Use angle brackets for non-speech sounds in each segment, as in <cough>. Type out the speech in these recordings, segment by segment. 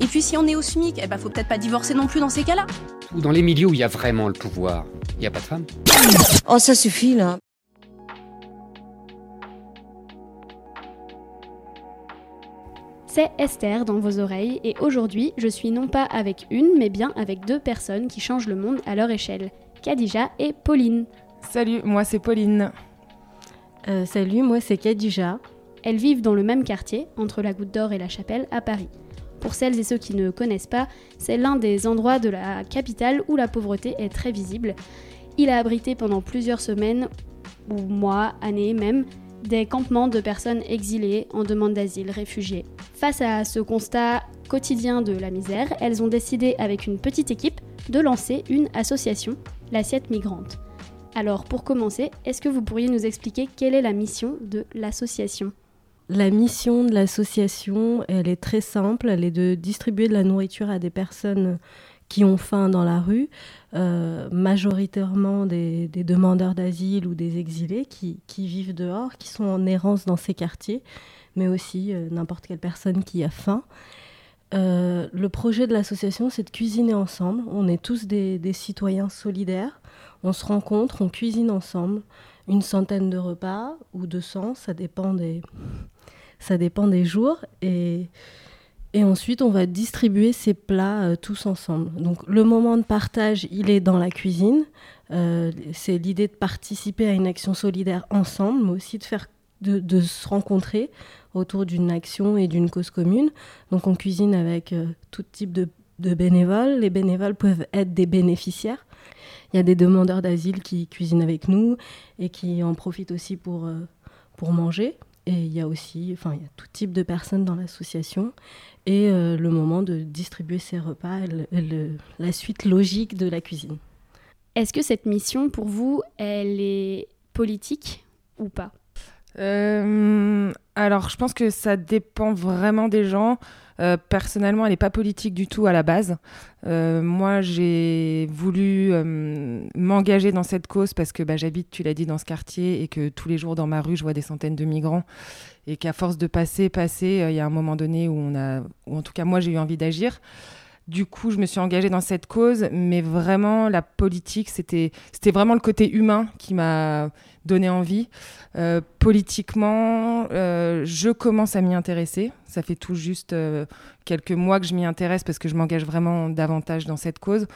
Et puis si on est au SMIC, eh ben faut peut-être pas divorcer non plus dans ces cas-là. Ou dans les milieux où il y a vraiment le pouvoir, il n'y a pas de femmes. Oh ça suffit là. C'est Esther dans vos oreilles et aujourd'hui je suis non pas avec une mais bien avec deux personnes qui changent le monde à leur échelle, Kadija et Pauline. Salut, moi c'est Pauline. Euh, salut, moi c'est Kadija. Elles vivent dans le même quartier, entre la Goutte d'Or et la Chapelle, à Paris. Pour celles et ceux qui ne connaissent pas, c'est l'un des endroits de la capitale où la pauvreté est très visible. Il a abrité pendant plusieurs semaines, ou mois, années même, des campements de personnes exilées en demande d'asile, réfugiées. Face à ce constat quotidien de la misère, elles ont décidé avec une petite équipe de lancer une association, l'Assiette Migrante. Alors pour commencer, est-ce que vous pourriez nous expliquer quelle est la mission de l'association? La mission de l'association, elle est très simple, elle est de distribuer de la nourriture à des personnes qui ont faim dans la rue, euh, majoritairement des, demandeurs d'asile ou des exilés qui, vivent dehors, qui sont en errance dans ces quartiers, mais aussi euh, n'importe quelle personne qui a faim. Euh, le projet de l'association, c'est de cuisiner ensemble. On est tous des, des, citoyens solidaires. On se rencontre, on cuisine ensemble. Une centaine de repas ou 200, ça dépend des, ça dépend des jours. Et, et ensuite, on va distribuer ces plats euh, tous ensemble. Donc le moment de partage, il est dans la cuisine. Euh, c'est l'idée de participer à une action solidaire ensemble, mais aussi de, faire, de, se rencontrer autour d'une action et d'une cause commune. Donc on cuisine avec euh, tout type de, de bénévoles. Les bénévoles peuvent être des bénéficiaires. Il y a des demandeurs d'asile qui cuisinent avec nous et qui en profitent aussi pour, pour manger. Et il y a aussi, enfin, il y a tout type de personnes dans l'association. Et euh, le moment de distribuer ces repas, la suite logique de la cuisine. Est-ce que cette mission, pour vous, elle est politique ou pas? Euh, Alors, je pense que ça dépend vraiment des gens. Euh, personnellement, elle n'est pas politique du tout à la base. Euh, moi, j'ai voulu euh, m'engager dans cette cause parce que bah, j'habite, tu l'as dit, dans ce quartier et que tous les jours dans ma rue, je vois des centaines de migrants et qu'à force de passer, passer, il y a un moment donné où on a, ou en tout cas moi, j'ai eu envie d'agir. Du coup, je me suis engagée dans cette cause, mais vraiment, la politique, c'était vraiment le côté humain qui m'a donné envie. Euh, politiquement, euh, je commence à m'y intéresser. Ça fait tout juste euh, quelques mois que je m'y intéresse parce que je m'engage vraiment davantage dans cette cause.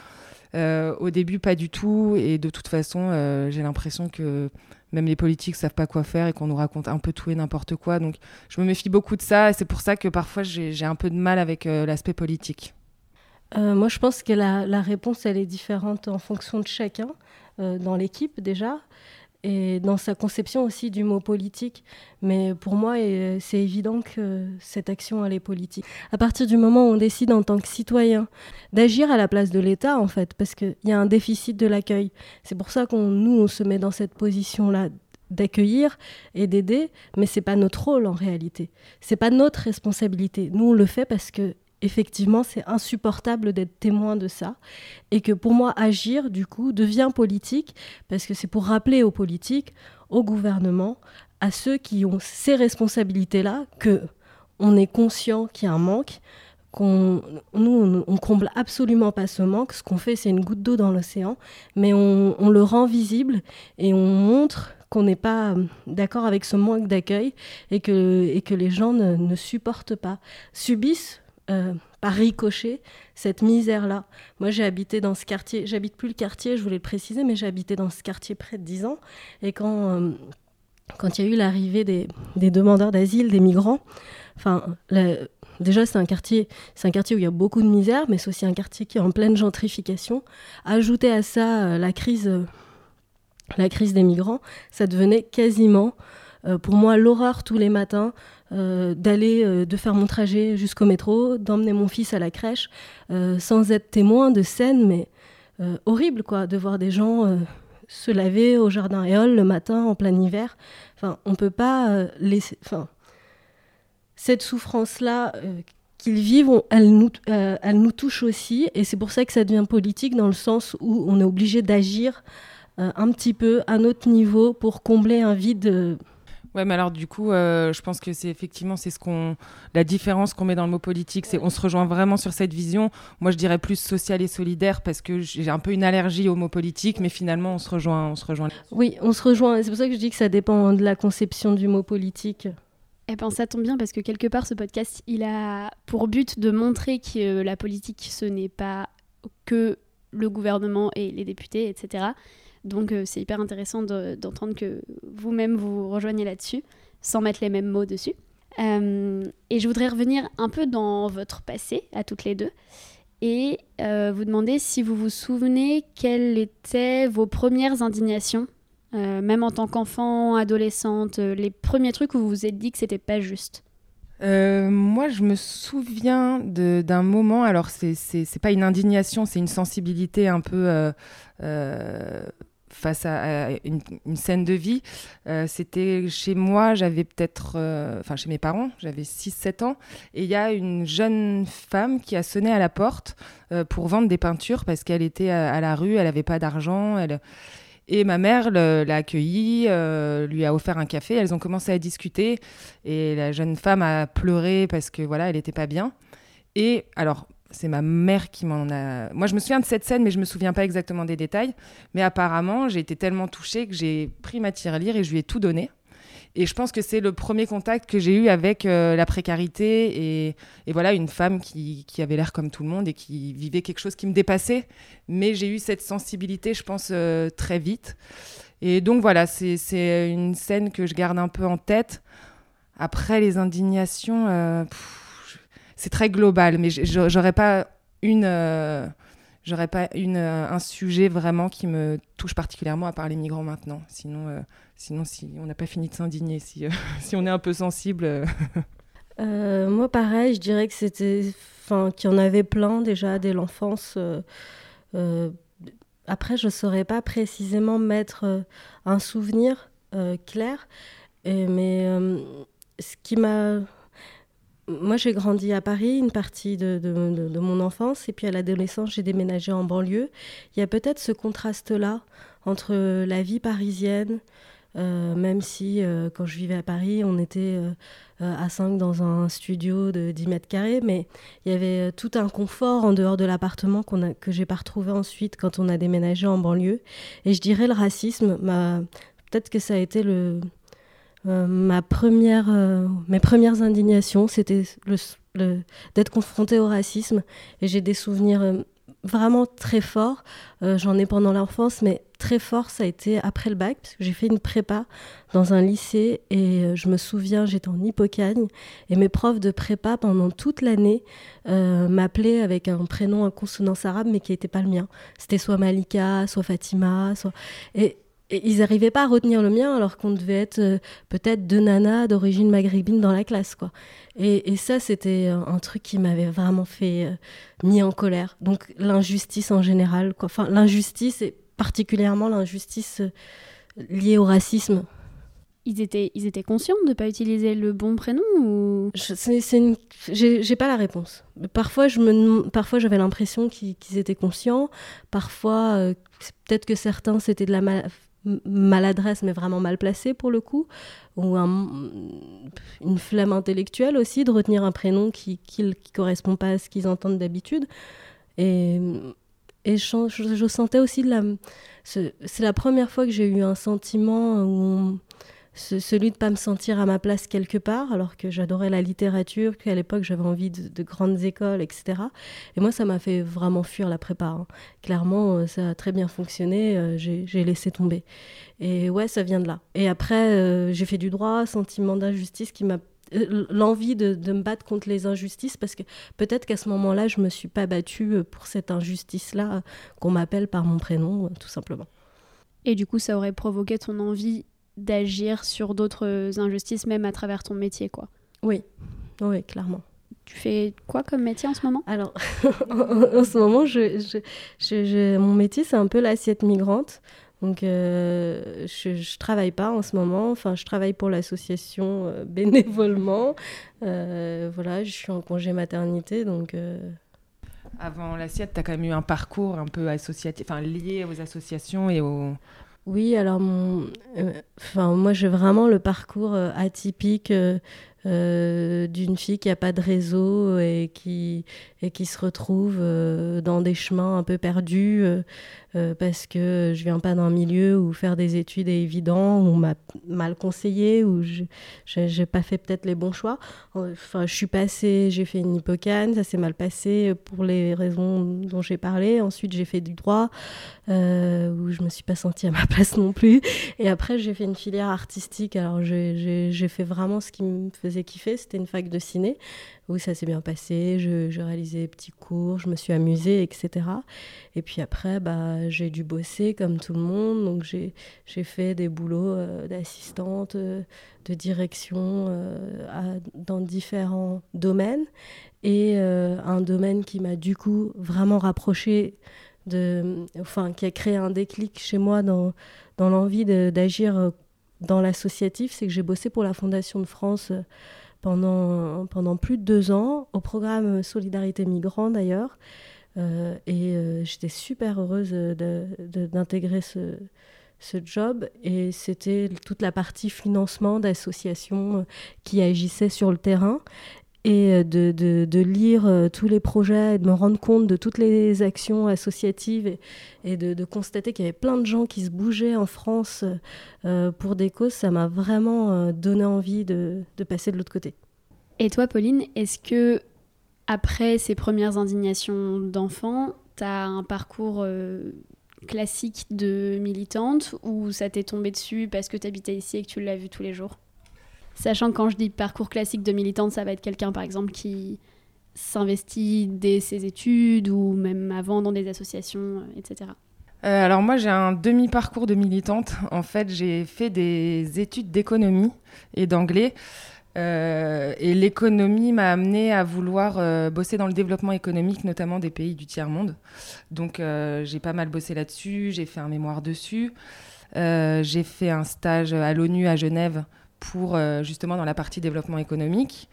au début, pas du tout. Et de toute façon, j'ai l'impression que même les politiques savent pas quoi faire et qu'on nous raconte un peu tout et n'importe quoi. Donc, je me méfie beaucoup de ça. Et c'est pour ça que parfois, j'ai un peu de mal avec l'aspect politique. Euh, moi, je pense que la, réponse, elle est différente en fonction de chacun, euh, dans l'équipe déjà, et dans sa conception aussi du mot politique. Mais pour moi, c'est évident que cette action, elle est politique. À partir du moment où on décide en tant que citoyen d'agir à la place de l'État, en fait, parce qu'il y a un déficit de l'accueil. C'est pour ça qu'on nous, on se met dans cette position-là d'accueillir et d'aider, mais c'est pas notre rôle en réalité. C'est pas notre responsabilité. Nous on le fait parce que effectivement, c'est insupportable d'être témoin de ça. Et que pour moi, agir, du coup, devient politique, parce que c'est pour rappeler aux politiques, au gouvernement, à ceux qui ont ces responsabilités-là, que on est conscient qu'il y a un manque, qu'on nous, on, comble absolument pas ce manque. Ce qu'on fait, c'est une goutte d'eau dans l'océan, mais on, on le rend visible et on montre qu'on n'est pas d'accord avec ce manque d'accueil et que, et que les gens ne supportent pas, subissent par ricochet cette misère-là. Moi, j'ai habité dans ce quartier, j'habite plus le quartier, je voulais le préciser, mais j'ai habité dans ce quartier près de 10 ans. Et quand quand il y a eu l'arrivée des, des, demandeurs d'asile, des migrants, enfin, déjà c'est un quartier, c'est un quartier où il y a beaucoup de misère, mais c'est aussi un quartier qui est en pleine gentrification. Ajouter à ça euh, la crise, euh, la crise des migrants, ça devenait quasiment, euh, pour moi, l'horreur tous les matins. D'aller, de faire mon trajet jusqu'au métro, d'emmener mon fils à la crèche, sans être témoin de scènes, mais horribles, quoi, de voir des gens se laver au jardin éole le matin en plein hiver. Enfin, on peut pas euh, laisser. Enfin, cette souffrance-là euh, qu'ils vivent, elle, nous, euh, elle nous touche aussi, et c'est pour ça que ça devient politique dans le sens où on est obligé d'agir un petit peu à notre niveau pour combler un vide Ouais, mais alors du coup, euh, je pense que c'est effectivement c'est ce qu'on la différence qu'on met dans le mot politique, c'est on se rejoint vraiment sur cette vision. Moi, je dirais plus social et solidaire parce que j'ai un peu une allergie au mot politique, mais finalement, on se rejoint, on se rejoint. Oui, on se rejoint. C'est pour ça que je dis que ça dépend de la conception du mot politique. Eh ben, ça tombe bien parce que quelque part, ce podcast, il a pour but de montrer que la politique, ce n'est pas que le gouvernement et les députés, etc. Donc euh, c'est hyper intéressant d'entendre que vous-même vous rejoignez là-dessus, sans mettre les mêmes mots dessus. Euh, et je voudrais revenir un peu dans votre passé, à toutes les deux, et euh, vous demander si vous vous souvenez quelles étaient vos premières indignations, même en tant qu'enfant, adolescente, les premiers trucs où vous vous êtes dit que c'était pas juste. moi, je me souviens d'un moment, alors c'est pas une indignation, c'est une sensibilité un peu face à, une, scène de vie. Euh, c'était chez moi, j'avais peut-être, euh, enfin chez mes parents, j'avais 6-7 ans, et il y a une jeune femme qui a sonné à la porte euh, pour vendre des peintures parce qu'elle était à, la rue, elle n'avait pas d'argent. Elle... Et ma mère l'a accueillie, lui a offert un café, elles ont commencé à discuter, et la jeune femme a pleuré parce que voilà, elle n'était pas bien. Et alors, c'est ma mère qui m'en a. Moi, je me souviens de cette scène, mais je me souviens pas exactement des détails. Mais apparemment, j'ai été tellement touchée que j'ai pris ma tirelire et je lui ai tout donné. Et je pense que c'est le premier contact que j'ai eu avec euh, la précarité et, voilà une femme qui, avait l'air comme tout le monde et qui vivait quelque chose qui me dépassait. Mais j'ai eu cette sensibilité, je pense, euh, très vite. Et donc voilà, c'est une scène que je garde un peu en tête. Après les indignations. Euh, c'est très global, mais j'aurais pas une, euh, j'aurais pas une, euh, un sujet vraiment qui me touche particulièrement à part les migrants maintenant. Sinon, euh, sinon si on n'a pas fini de s'indigner, si, <laughs> si on est un peu sensible. moi, pareil, je dirais que c'était, enfin, qu'il y en avait plein déjà dès l'enfance. après, je saurais pas précisément mettre un souvenir clair, mais ce qui m'a moi, j'ai grandi à Paris une partie de, mon enfance, et puis à l'adolescence, j'ai déménagé en banlieue. Il y a peut-être ce contraste-là entre la vie parisienne, euh, même si euh, quand je vivais à Paris, on était euh, à 5 dans un studio de 10 mètres carrés, mais il y avait tout un confort en dehors de l'appartement qu'on que j'ai pas retrouvé ensuite quand on a déménagé en banlieue. Et je dirais le racisme, peut-être que ça a été le, euh, ma première, euh, mes premières indignations, c'était d'être confrontée au racisme. Et j'ai des souvenirs euh, vraiment très forts. J'en ai pendant l'enfance, mais très fort, ça a été après le bac, parce que j'ai fait une prépa dans un lycée. Et je me souviens, j'étais en Hippocagne. Et mes profs de prépa, pendant toute l'année, m'appelaient avec un prénom à consonance arabe, mais qui n'était pas le mien. C'était soit Malika, soit Fatima. Soit... Et ils n'arrivaient pas à retenir le mien alors qu'on devait être euh, peut-être deux nanas d'origine maghrébine dans la classe. quoi. Et, ça, c'était un truc qui m'avait vraiment fait euh, mis en colère. Donc l'injustice en général, quoi. Enfin, l'injustice et particulièrement l'injustice euh, liée au racisme. Ils étaient, ils étaient conscients de ne pas utiliser le bon prénom ou? J'ai pas la réponse. Parfois, je me... Parfois j'avais l'impression qu'ils étaient conscients. Parfois, peut-être que certains, c'était de la mal maladresse, mais vraiment mal placée pour le coup, ou une flemme intellectuelle aussi de retenir un prénom qui ne correspond pas à ce qu'ils entendent d'habitude. Et, je, sentais aussi de la. C'est la première fois que j'ai eu un sentiment où celui de pas me sentir à ma place quelque part, alors que j'adorais la littérature, qu'à l'époque j'avais envie de, grandes écoles, etc. Et moi, ça m'a fait vraiment fuir la prépa. Hein. Clairement, euh, ça a très bien fonctionné, euh, j'ai laissé tomber. Et ouais, ça vient de là. Et après, euh, j'ai fait du droit, sentiment d'injustice qui m'a l'envie de, de, me battre contre les injustices parce que peut-être qu'à ce moment-là, je me suis pas battue pour cette injustice-là qu'on m'appelle par mon prénom, tout simplement. Et du coup, ça aurait provoqué ton envie d'agir sur d'autres injustices, même à travers ton métier, quoi. Oui, oui, clairement. Tu fais quoi comme métier en ce moment? Alors, <laughs> en, ce moment, je, mon métier, c'est un peu l'assiette migrante. Donc, euh, je, ne travaille pas en ce moment. Enfin, je travaille pour l'association euh, <laughs> bénévolement. Euh, voilà, je suis en congé maternité, donc. Avant l'assiette, tu as quand même eu un parcours un peu associatif, enfin lié aux associations et aux, oui, alors euh, enfin moi j'ai vraiment le parcours euh, atypique euh, d'une fille qui a pas de réseau et qui, et qui se retrouve dans des chemins un peu perdus euh, parce que je viens pas d'un milieu où faire des études est évident, où on m'a mal conseillé, où je j'ai pas fait peut-être les bons choix. Enfin, je suis passée, j'ai fait une hippocane, ça s'est mal passé pour les raisons dont j'ai parlé. Ensuite, j'ai fait du droit, où je me suis pas sentie à ma <laughs> place non plus. Et après, j'ai fait une filière artistique. Alors, j'ai fait vraiment ce qui me faisait kiffer, c'était une fac de ciné ça s'est bien passé, je, réalisais des petits cours, je me suis amusée, etc. Et puis après, bah, j'ai dû bosser comme tout le monde, donc j'ai fait des boulots euh, d'assistante, euh, de direction euh, dans différents domaines. Et un domaine qui m'a du coup vraiment rapproché de, enfin, qui a créé un déclic chez moi dans, dans l'envie d'agir dans l'associatif, c'est que j'ai bossé pour la Fondation de France pendant, pendant plus de deux ans, au programme Solidarité Migrant d'ailleurs. Euh, et euh, j'étais super heureuse d'intégrer ce, ce job. Et c'était toute la partie financement d'associations qui agissaient sur le terrain et euh, de, de, de, lire euh, tous les projets et de me rendre compte de toutes les actions associatives et, et de, constater qu'il y avait plein de gens qui se bougeaient en France euh, pour des causes, ça m'a vraiment donné envie de, de, passer de l'autre côté. Et toi, Pauline, est-ce que après ces premières indignations d'enfants, tu as un parcours classique de militante ou ça t'est tombé dessus parce que tu habitais ici et que tu l'as vu tous les jours? Sachant que quand je dis parcours classique de militante, ça va être quelqu'un par exemple qui s'investit dès ses études ou même avant dans des associations, euh, etc. Euh, alors moi j'ai un demi-parcours de militante. En fait j'ai fait des études d'économie et d'anglais. Euh, et l'économie m'a amené à vouloir bosser dans le développement économique, notamment des pays du tiers-monde. Donc j'ai pas mal bossé là-dessus, j'ai fait un mémoire dessus. j'ai fait un stage à l'ONU à Genève pour euh, justement dans la partie développement économique.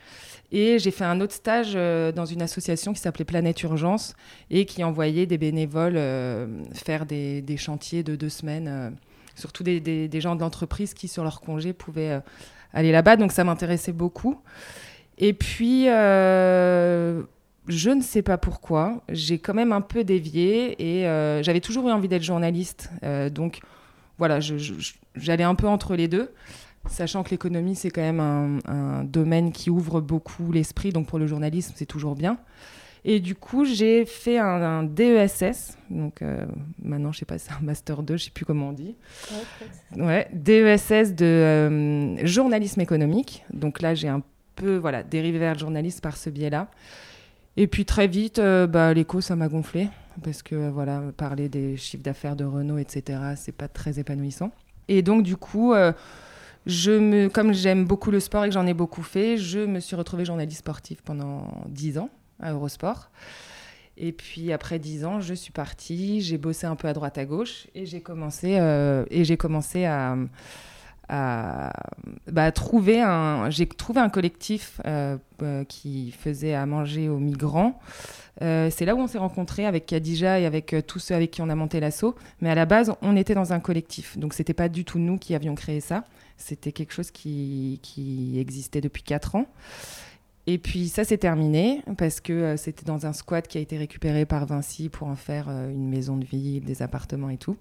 Et j'ai fait un autre stage euh, dans une association qui s'appelait Planète Urgence et qui envoyait des bénévoles euh, faire des, des, chantiers de deux semaines, surtout des, des, des, gens de l'entreprise qui, sur leur congé, pouvaient aller là-bas. Donc ça m'intéressait beaucoup. Et puis, je ne sais pas pourquoi, j'ai quand même un peu dévié et j'avais toujours eu envie d'être journaliste. donc voilà, j'allais un peu entre les deux. Sachant que l'économie, c'est quand même un, domaine qui ouvre beaucoup l'esprit, donc pour le journalisme, c'est toujours bien. Et du coup, j'ai fait un, DESS, donc euh, maintenant, je sais pas, c'est un Master 2, je sais plus comment on dit. Ouais, DESS de euh, journalisme économique. Donc là, j'ai un peu voilà, dérivé vers le journalisme par ce biais-là. Et puis très vite, euh, bah, l'écho, ça m'a gonflé, parce que voilà, parler des chiffres d'affaires de Renault, etc., c'est pas très épanouissant. Et donc, du coup je me, comme j'aime beaucoup le sport et que j'en ai beaucoup fait, je me suis retrouvée journaliste sportive pendant 10 ans à Eurosport. Et puis après 10 ans, je suis partie, j'ai bossé un peu à droite à gauche et j'ai commencé, euh, et j'ai commencé à, bah, trouver un. J'ai trouvé un collectif euh, euh, qui faisait à manger aux migrants. c'est là où on s'est rencontrés avec Khadija et avec tous ceux avec qui on a monté l'assaut. Mais à la base, on était dans un collectif. Donc, c'était pas du tout nous qui avions créé ça. C'était quelque chose qui, existait depuis 4 ans. Et puis ça s'est terminé parce que euh, c'était dans un squat qui a été récupéré par Vinci pour en faire euh, une maison de ville, des appartements et tout.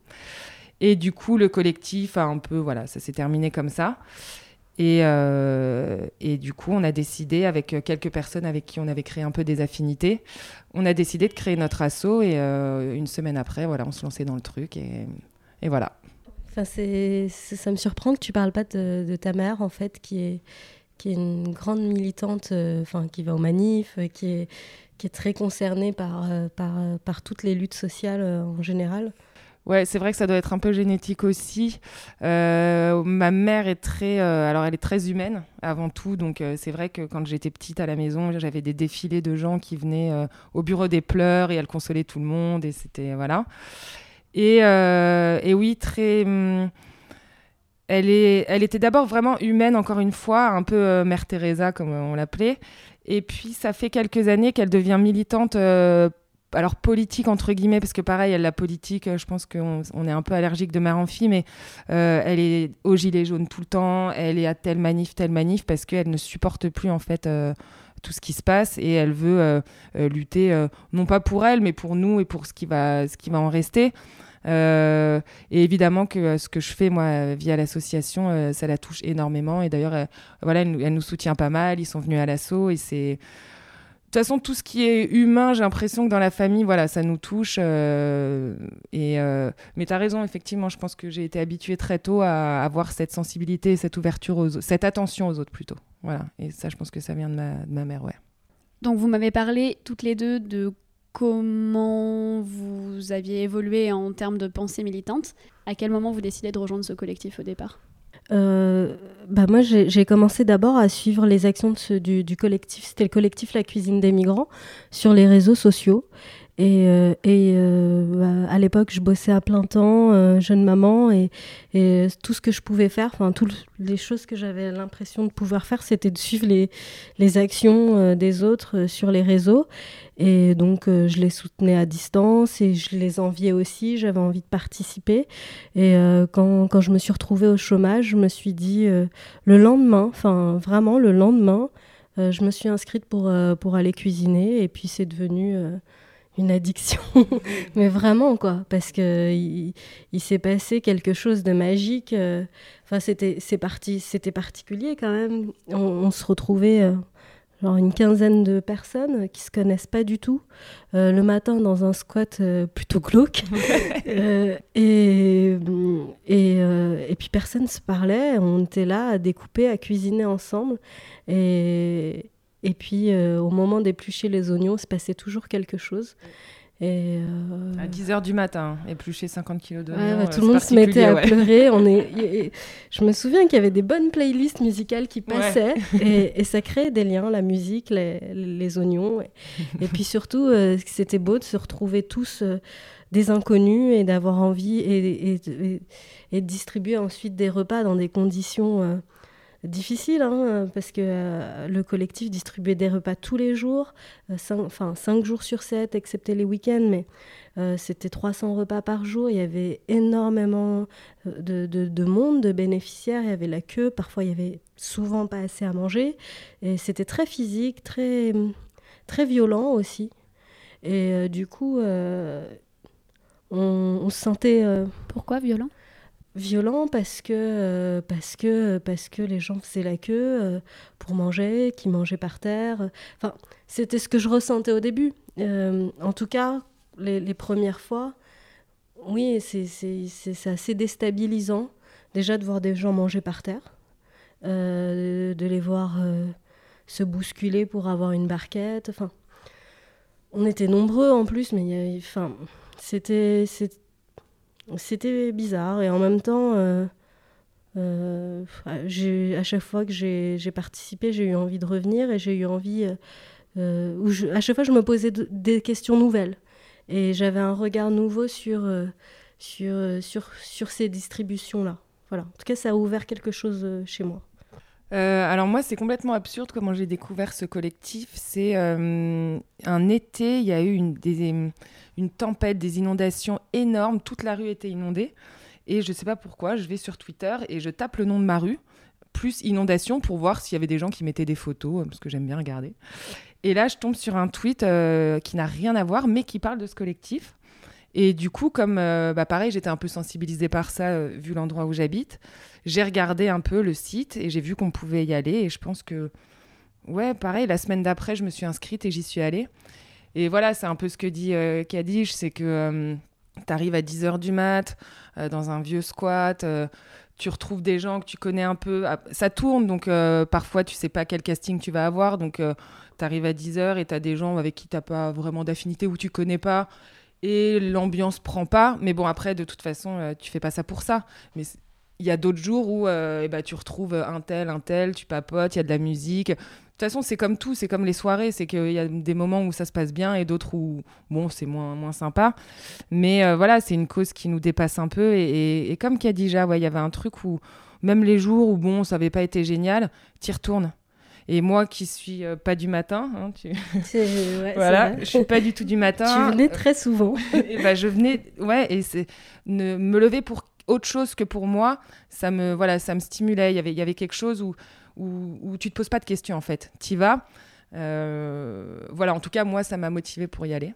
Et du coup, le collectif a un peu, voilà, ça s'est terminé comme ça. Et, euh, et, du coup, on a décidé, avec quelques personnes avec qui on avait créé un peu des affinités, on a décidé de créer notre assaut. Et une semaine après, voilà, on se lançait dans le truc. Et, et voilà. Enfin, c'est, ça me surprend que tu parles pas de, ta mère, en fait, qui est, qui est une grande militante, euh, enfin qui va aux manifs, euh, qui est, qui est très concernée par, euh, par, par toutes les luttes sociales en général. Ouais, c'est vrai que ça doit être un peu génétique aussi. ma mère est très, alors elle est très humaine avant tout, donc c'est vrai que quand j'étais petite à la maison, j'avais des défilés de gens qui venaient au bureau des pleurs et elle consolait tout le monde et c'était voilà. Et, et oui, très. Hum, elle, est, elle était d'abord vraiment humaine, encore une fois, un peu euh, Mère Teresa, comme on l'appelait. Et puis, ça fait quelques années qu'elle devient militante, euh, alors politique, entre guillemets, parce que pareil, elle, la politique, euh, je pense qu'on on est un peu allergique de mère en fille, mais elle est au gilet jaune tout le temps, elle est à telle manif, telle manif, parce qu'elle ne supporte plus, en fait, tout ce qui se passe et elle veut lutter, non pas pour elle, mais pour nous et pour ce qui va, ce qui va en rester. Euh, et évidemment que euh, ce que je fais moi via l'association, euh, ça la touche énormément. Et d'ailleurs, voilà, elle, nous soutient pas mal. Ils sont venus à l'assaut et c'est de toute façon, tout ce qui est humain, j'ai l'impression que dans la famille, voilà, ça nous touche. et, mais tu as raison, effectivement, je pense que j'ai été habituée très tôt à avoir cette sensibilité, cette ouverture, cette attention aux autres plutôt. Voilà. Et ça, je pense que ça vient de ma, de ma mère, ouais. Donc, vous m'avez parlé toutes les deux de comment vous aviez évolué en termes de pensée militante. À quel moment vous décidez de rejoindre ce collectif au départ? Euh, bah moi, j'ai commencé d'abord à suivre les actions du, du, collectif, c'était le collectif La Cuisine des Migrants, sur les réseaux sociaux. Et, euh, euh, bah, à l'époque, je bossais à plein temps, euh, jeune maman, et, tout ce que je pouvais faire, enfin, toutes les choses que j'avais l'impression de pouvoir faire, c'était de suivre les, actions des autres sur les réseaux. Et donc, je les soutenais à distance et je les enviais aussi, j'avais envie de participer. Et quand, je me suis retrouvée au chômage, je me suis dit, le lendemain, enfin, vraiment le lendemain, je me suis inscrite pour aller cuisiner, et puis c'est devenu une addiction, <laughs> mais vraiment quoi, parce que il, s'est passé quelque chose de magique. Euh, enfin, c'était c'est parti, c'était particulier quand même. On, se retrouvait euh, genre une quinzaine de personnes qui se connaissent pas du tout euh, le matin dans un squat plutôt glauque <laughs> et et, et puis personne se parlait. On était là à découper, à cuisiner ensemble et et puis, euh, au moment d'éplucher les oignons, il se passait toujours quelque chose. Et euh, À 10h du matin, éplucher 50 kilos d'oignons. Ouais, tout le monde se mettait à pleurer. On est... <laughs> Je me souviens qu'il y avait des bonnes playlists musicales qui passaient <laughs> et, ça créait des liens, la musique, les, les oignons. Et, puis <laughs> surtout, euh, c'était beau de se retrouver tous des inconnus et d'avoir envie et, et, de distribuer ensuite des repas dans des conditions difficile, hein, parce que euh, le collectif distribuait des repas tous les jours, euh, cinq, enfin 5 jours sur 7, excepté les week-ends, mais euh, c'était 300 repas par jour. Il y avait énormément de, de, monde, de bénéficiaires, il y avait la queue, parfois il y avait souvent pas assez à manger, et c'était très physique, très, violent aussi. Et du coup, on, se sentait... Pourquoi violent? Violent parce que, euh, parce que, parce que les gens faisaient la queue euh, pour manger, qui mangeaient par terre. Enfin, c'était ce que je ressentais au début. Euh, en tout cas, les, premières fois, oui, c'est assez déstabilisant déjà de voir des gens manger par terre, de les voir se bousculer pour avoir une barquette. Enfin, on était nombreux en plus, mais enfin, c'était c'était bizarre et en même temps, euh, euh, à chaque fois que j'ai participé, j'ai eu envie de revenir et j'ai eu envie. Euh, où à chaque fois, je me posais des questions nouvelles et j'avais un regard nouveau sur, sur, sur, sur ces distributions-là. Voilà. En tout cas, ça a ouvert quelque chose chez moi. Alors moi, c'est complètement absurde comment j'ai découvert ce collectif. C'est un été, il y a eu une, tempête, des inondations énormes, toute la rue était inondée. Et je ne sais pas pourquoi, je vais sur Twitter et je tape le nom de ma rue plus inondation pour voir s'il y avait des gens qui mettaient des photos, parce que j'aime bien regarder. Et là, je tombe sur un tweet qui n'a rien à voir, mais qui parle de ce collectif. Et du coup, comme bah, pareil, j'étais un peu sensibilisée par ça, vu l'endroit où j'habite, j'ai regardé un peu le site et j'ai vu qu'on pouvait y aller. Et je pense que, ouais, pareil, la semaine d'après, je me suis inscrite et j'y suis allée. Et voilà, c'est un peu ce que dit euh, Kadij, c'est que euh, tu arrives à 10h du mat euh, dans un vieux squat, tu retrouves des gens que tu connais un peu. Ah, ça tourne, donc parfois tu sais pas quel casting tu vas avoir. Donc tu arrives à 10h et tu as des gens avec qui tu pas vraiment d'affinité ou tu connais pas. Et l'ambiance prend pas. Mais bon, après, de toute façon, tu fais pas ça pour ça. Mais il y a d'autres jours où eh ben, tu retrouves un tel, un tel, tu papotes, il y a de la musique. De toute façon, c'est comme tout, c'est comme les soirées, c'est qu'il y a des moments où ça se passe bien et d'autres où, bon, c'est moins, moins sympa. Mais euh, voilà, c'est une cause qui nous dépasse un peu. Et, comme Khadija, ouais, il y avait un truc où, même les jours où, bon, ça n'avait pas été génial, tu y retournes. Et moi qui suis euh, pas du matin, hein, tu... <laughs> ouais, <laughs> voilà, je suis pas du tout du matin. Tu venais très souvent. <laughs> et bah, je venais, ouais, et c'est me lever pour autre chose que pour moi, ça me, voilà, ça me stimulait. Il y avait, il y avait quelque chose où où, où tu te poses pas de questions en fait. Tu vas. Euh, voilà, en tout cas, moi, ça m'a motivé pour y aller.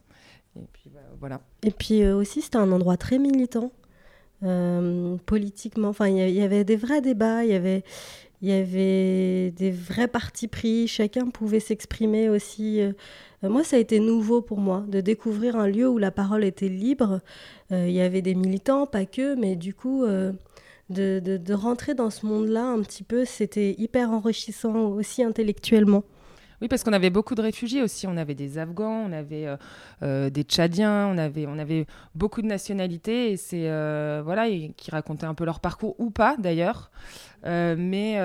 Et puis, bah, voilà. Et puis euh, aussi, c'était un endroit très militant, euh, politiquement. Enfin, il y, avait des vrais débats, il y avait, il y avait des vrais partis pris, chacun pouvait s'exprimer aussi. moi, ça a été nouveau pour moi de découvrir un lieu où la parole était libre. Il y avait des militants, pas que, mais du coup, de, rentrer dans ce monde-là un petit peu, c'était hyper enrichissant aussi intellectuellement. Oui, parce qu'on avait beaucoup de réfugiés aussi. On avait des Afghans, on avait euh, euh, des Tchadiens, on avait, on avait beaucoup de nationalités et c'est euh, voilà, qui racontaient un peu leur parcours ou pas d'ailleurs. mais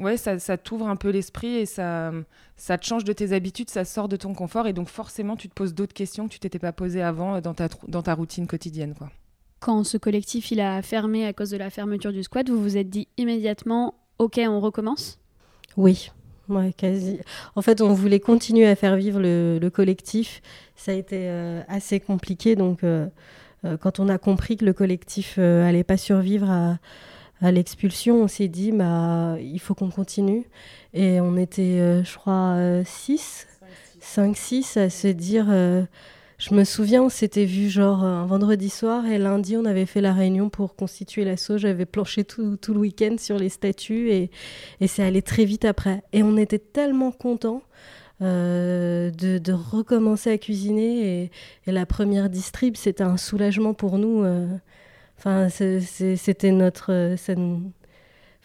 ouais, ça, ça t'ouvre un peu l'esprit et ça, ça te change de tes habitudes, ça sort de ton confort et donc forcément tu te poses d'autres questions que tu t'étais pas posées avant dans ta, dans ta routine quotidienne, quoi quand ce collectif il a fermé à cause de la fermeture du squat, vous vous êtes dit immédiatement OK, on recommence? Oui. Ouais, quasi. En fait, on voulait continuer à faire vivre le, collectif. Ça a été euh, assez compliqué. Donc, euh, euh, quand on a compris que le collectif allait pas survivre à, à l'expulsion, on s'est dit, bah, il faut qu'on continue. Et on était, je crois, 6, 5-6 à se dire je me souviens, on s'était vu genre un vendredi soir et lundi, on avait fait la réunion pour constituer l'assaut. J'avais planché tout, le week-end sur les statuts et, et c'est allé très vite après. Et on était tellement contents. Euh, de, recommencer à cuisiner et, la première distrib c'était un soulagement pour nous euh. enfin c'était notre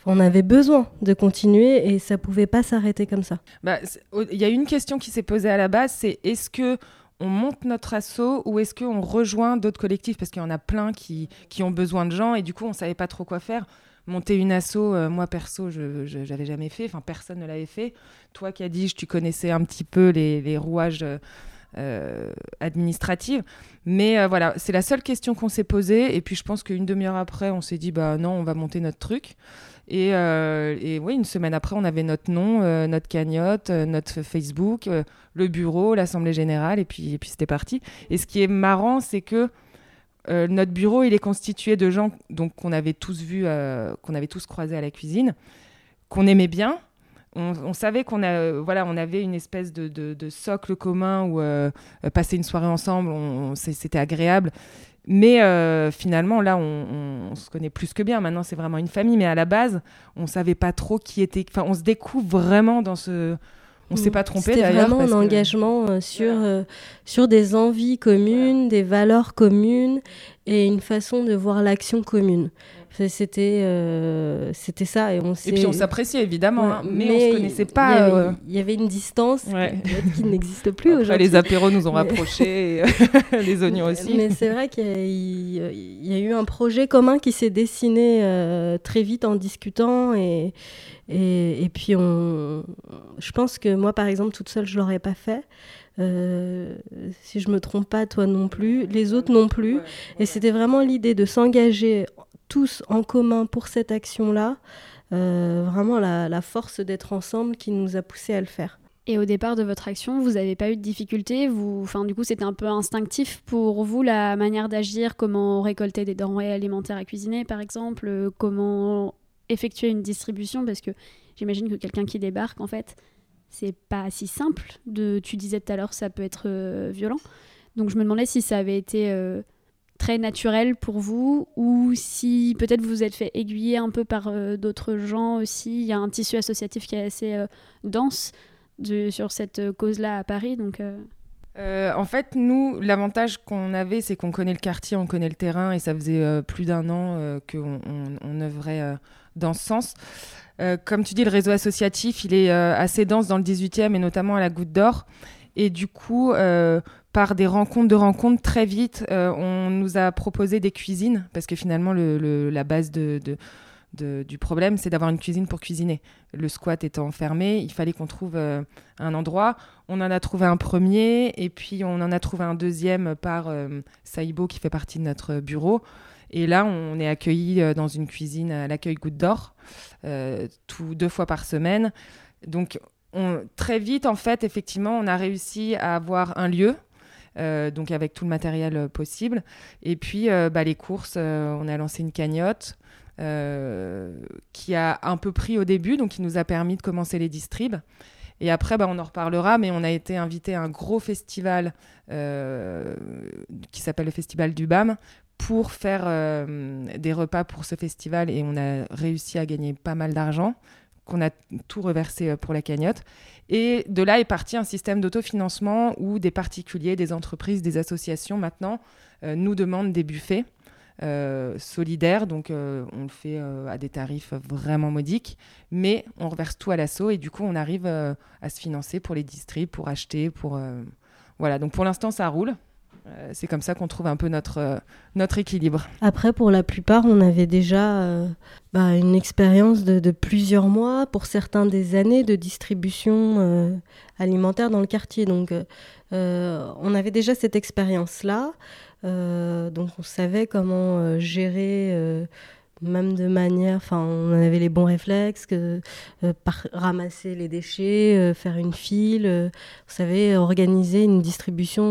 on avait besoin de continuer et ça pouvait pas s'arrêter comme ça. Bah, il y a une question qui s'est posée à la base, c'est est-ce que on monte notre assaut ou est-ce qu'on rejoint d'autres collectifs? Parce qu'il y en a plein qui, qui, ont besoin de gens et du coup, on ne savait pas trop quoi faire. Monter une asso, euh, moi perso, je n'avais jamais fait, personne ne l'avait fait. Toi, Kadij, tu connaissais un petit peu les, rouages euh, administratifs. Mais euh, voilà, c'est la seule question qu'on s'est posée. Et puis je pense qu'une demi-heure après, on s'est dit, bah non, on va monter notre truc. Et, euh, et, oui, une semaine après, on avait notre nom, euh, notre cagnotte, euh, notre Facebook, le bureau, l'Assemblée générale, et puis, c'était parti. Et ce qui est marrant, c'est que notre bureau, il est constitué de gens donc qu'on avait tous vus, qu'on avait tous croisés à la cuisine, qu'on aimait bien. On, savait qu'on a, voilà, on avait une espèce de, socle commun où passer une soirée ensemble, c'était agréable. Mais euh, finalement, là, on, se connaît plus que bien. Maintenant, c'est vraiment une famille. Mais à la base, on savait pas trop qui était. Enfin, on se découvre vraiment dans ce. On s'est mm. pas trompé d'ailleurs. C'était vraiment un engagement euh, sur, euh, sur des envies communes, des valeurs communes et une façon de voir l'action commune. C'était euh, c'était ça. Et, on et puis on s'appréciait évidemment, hein, mais, on se connaissait pas. Euh, il y avait, une distance qui n'existe plus <laughs> aujourd'hui. Les apéros nous ont rapprochés, <laughs> les oignons aussi. Mais c'est vrai qu'il y, a eu un projet commun qui s'est dessiné euh, très vite en discutant. Et, et, et, puis on, je pense que moi, par exemple, toute seule, je l'aurais pas fait. si je me trompe pas, toi non plus, les autres non plus. Et c'était vraiment l'idée de s'engager tous en commun pour cette action-là, euh, vraiment la, force d'être ensemble qui nous a poussé à le faire. Et au départ de votre action, vous n'avez pas eu de difficultés vous... enfin, Du coup, c'était un peu instinctif pour vous la manière d'agir, comment récolter des denrées alimentaires à cuisiner, par exemple, comment effectuer une distribution Parce que j'imagine que quelqu'un qui débarque, en fait, c'est pas si simple. De, tu disais tout à l'heure, ça peut être euh, violent. Donc je me demandais si ça avait été euh, très naturel pour vous ou si peut-être vous vous êtes fait aiguiller un peu par euh, d'autres gens aussi? Il y a un tissu associatif qui est assez dense de, sur cette cause-là à Paris. Donc, en fait, nous, l'avantage qu'on avait, c'est qu'on connaît le quartier, on connaît le terrain, et ça faisait plus d'un an qu'on on, œuvrait dans ce sens. Euh, comme tu dis, le réseau associatif, il est euh, assez dense dans le 18e et notamment à la Goutte d'Or. Et du coup, euh, par des rencontres de rencontres, très vite, on nous a proposé des cuisines parce que finalement, la base du problème, c'est d'avoir une cuisine pour cuisiner. Le squat étant fermé, il fallait qu'on trouve un endroit. On en a trouvé un premier et puis on en a trouvé un deuxième par Saïbo qui fait partie de notre bureau. Et là, on est accueilli euh, dans une cuisine à l'accueil Goutte d'Or, euh, deux fois par semaine. Donc, très vite, en fait, effectivement, on a réussi à avoir un lieu. Euh, donc avec tout le matériel possible. Et puis bah, les courses, on a lancé une cagnotte qui a un peu pris au début, donc qui nous a permis de commencer les distribs. Et après, bah, on en reparlera, mais on a été invité à un gros festival qui s'appelle le Festival du BAM pour faire euh, des repas pour ce festival et on a réussi à gagner pas mal d'argent qu'on a tout reversé euh, pour la cagnotte. Et de là est parti un système d'autofinancement où des particuliers, des entreprises, des associations maintenant euh, nous demandent des buffets solidaires. Donc on le fait à des tarifs vraiment modiques, mais on reverse tout à l'assaut et du coup on arrive à se financer pour les distribs, pour acheter, pour... Voilà, donc pour l'instant ça roule. Euh, c'est comme ça qu'on trouve un peu notre, euh, notre équilibre. Après, pour la plupart, on avait déjà euh, bah, une expérience de, plusieurs mois, pour certains des années de distribution alimentaire dans le quartier. Donc, on avait déjà cette expérience-là. donc, on savait comment gérer même de manière, enfin, on avait les bons réflexes, que, euh, ramasser les déchets, euh, faire une file, euh, vous savez, organiser une distribution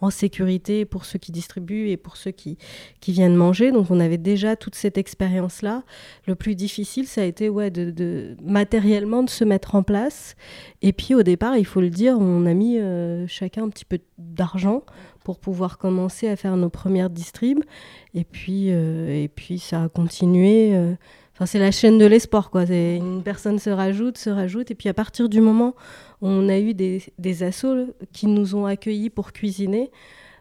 en sécurité pour ceux qui distribuent et pour ceux qui, qui viennent manger. Donc on avait déjà toute cette expérience-là. Le plus difficile, ça a été ouais, de, de, matériellement de se mettre en place. Et puis au départ, il faut le dire, on a mis chacun un petit peu d'argent pour pouvoir commencer à faire nos premières distribs. Et puis, euh, et puis ça a continué. Euh, enfin, c'est la chaîne de l'espoir, quoi. Une personne se rajoute, se rajoute. Et puis à partir du moment où on a eu des, des assos qui nous ont accueillis pour cuisiner,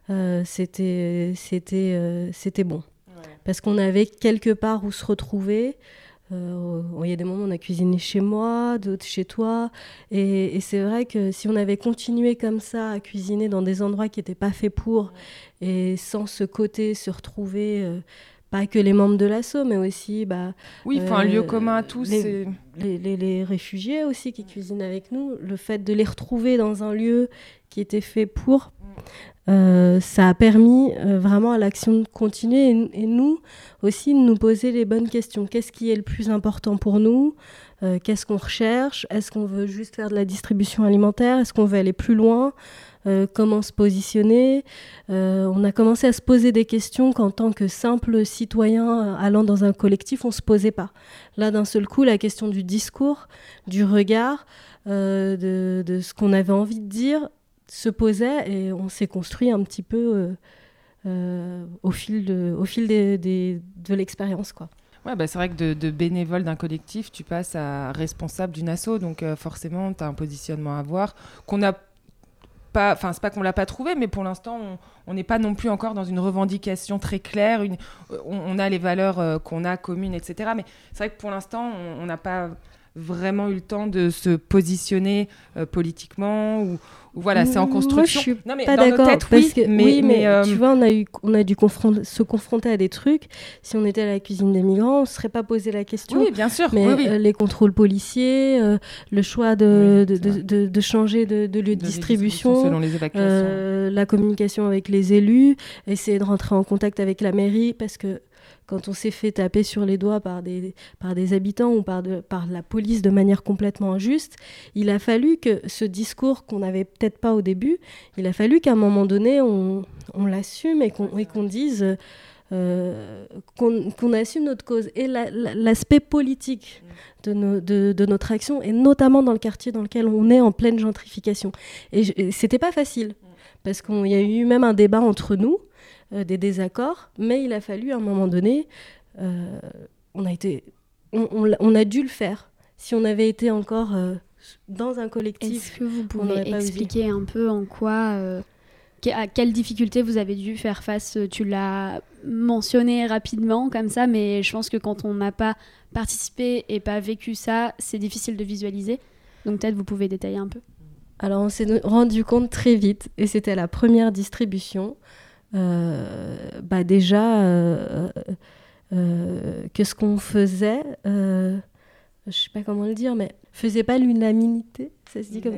euh, c'était, c'était, c'était bon. Parce qu'on avait quelque part où se retrouver. Euh, il y a des moments où on a cuisiné chez moi, d'autres chez toi. Et, c'est vrai que si on avait continué comme ça à cuisiner dans des endroits qui n'étaient pas faits pour, et sans ce côté se retrouver, euh, pas que les membres de l'assaut, mais aussi. Bah, oui, un lieu euh, commun à tous. Les, les, les, réfugiés aussi qui cuisinent avec nous, le fait de les retrouver dans un lieu qui était fait pour. Euh, ça a permis euh, vraiment à l'action de continuer et, nous aussi de nous poser les bonnes questions. Qu'est-ce qui est le plus important pour nous? Euh, Qu'est-ce qu'on recherche? Est-ce qu'on veut juste faire de la distribution alimentaire? Est-ce qu'on veut aller plus loin? Comment se positionner? On a commencé à se poser des questions qu'en tant que simple citoyen allant dans un collectif, on ne se posait pas. Là, d'un seul coup, la question du discours, du regard, de, ce qu'on avait envie de dire se posait et on s'est construit un petit peu euh, euh, au fil de, de l'expérience. quoi. Ouais, bah c'est vrai que de, bénévole d'un collectif, tu passes à responsable d'une asso, donc euh, forcément, tu as un positionnement à avoir qu'on a pas, enfin c'est pas qu'on l'a pas trouvé, mais pour l'instant on n'est pas non plus encore dans une revendication très claire. Une, on, a les valeurs qu'on a communes, etc. Mais c'est vrai que pour l'instant on n'a pas vraiment eu le temps de se positionner politiquement ou, voilà, c'est en construction. Moi, je suis non, mais pas d'accord. Oui, mais, mais, euh, tu vois, on a, eu, on a dû se confronter à des trucs. Si on était à la cuisine des migrants, on ne serait pas posé la question. Oui, bien sûr. Mais oui, euh, les contrôles policiers, euh, le choix de, de, de, de, changer de, lieu de, distribution, selon les évacuations. la communication avec les élus, essayer de rentrer en contact avec la mairie, parce que quand on s'est fait taper sur les doigts par des, par des habitants ou par, de, par la police de manière complètement injuste, il a fallu que ce discours qu'on n'avait peut-être pas au début, il a fallu qu'à un moment donné, on, on l'assume et qu'on qu'on dise... qu'on assume notre cause et l'aspect politique de, de, notre action, et notamment dans le quartier dans lequel on est en pleine gentrification. Et, c'était pas facile, parce qu'il y a eu même un débat entre nous, des désaccords, mais il a fallu à un moment donné, on, a été, on, on, a dû le faire. Si on avait été encore dans un collectif. Est-ce que vous pouvez expliquer un peu en quoi, euh, à quelles difficultés vous avez dû faire face Tu l'as mentionné rapidement comme ça, mais je pense que quand on n'a pas participé et pas vécu ça, c'est difficile de visualiser. Donc peut-être vous pouvez détailler un peu. Alors on s'est rendu compte très vite, et c'était la première distribution, euh, bah déjà euh, que ce qu'on faisait je sais pas comment le dire, mais faisait pas l'unanimité, ça se dit comme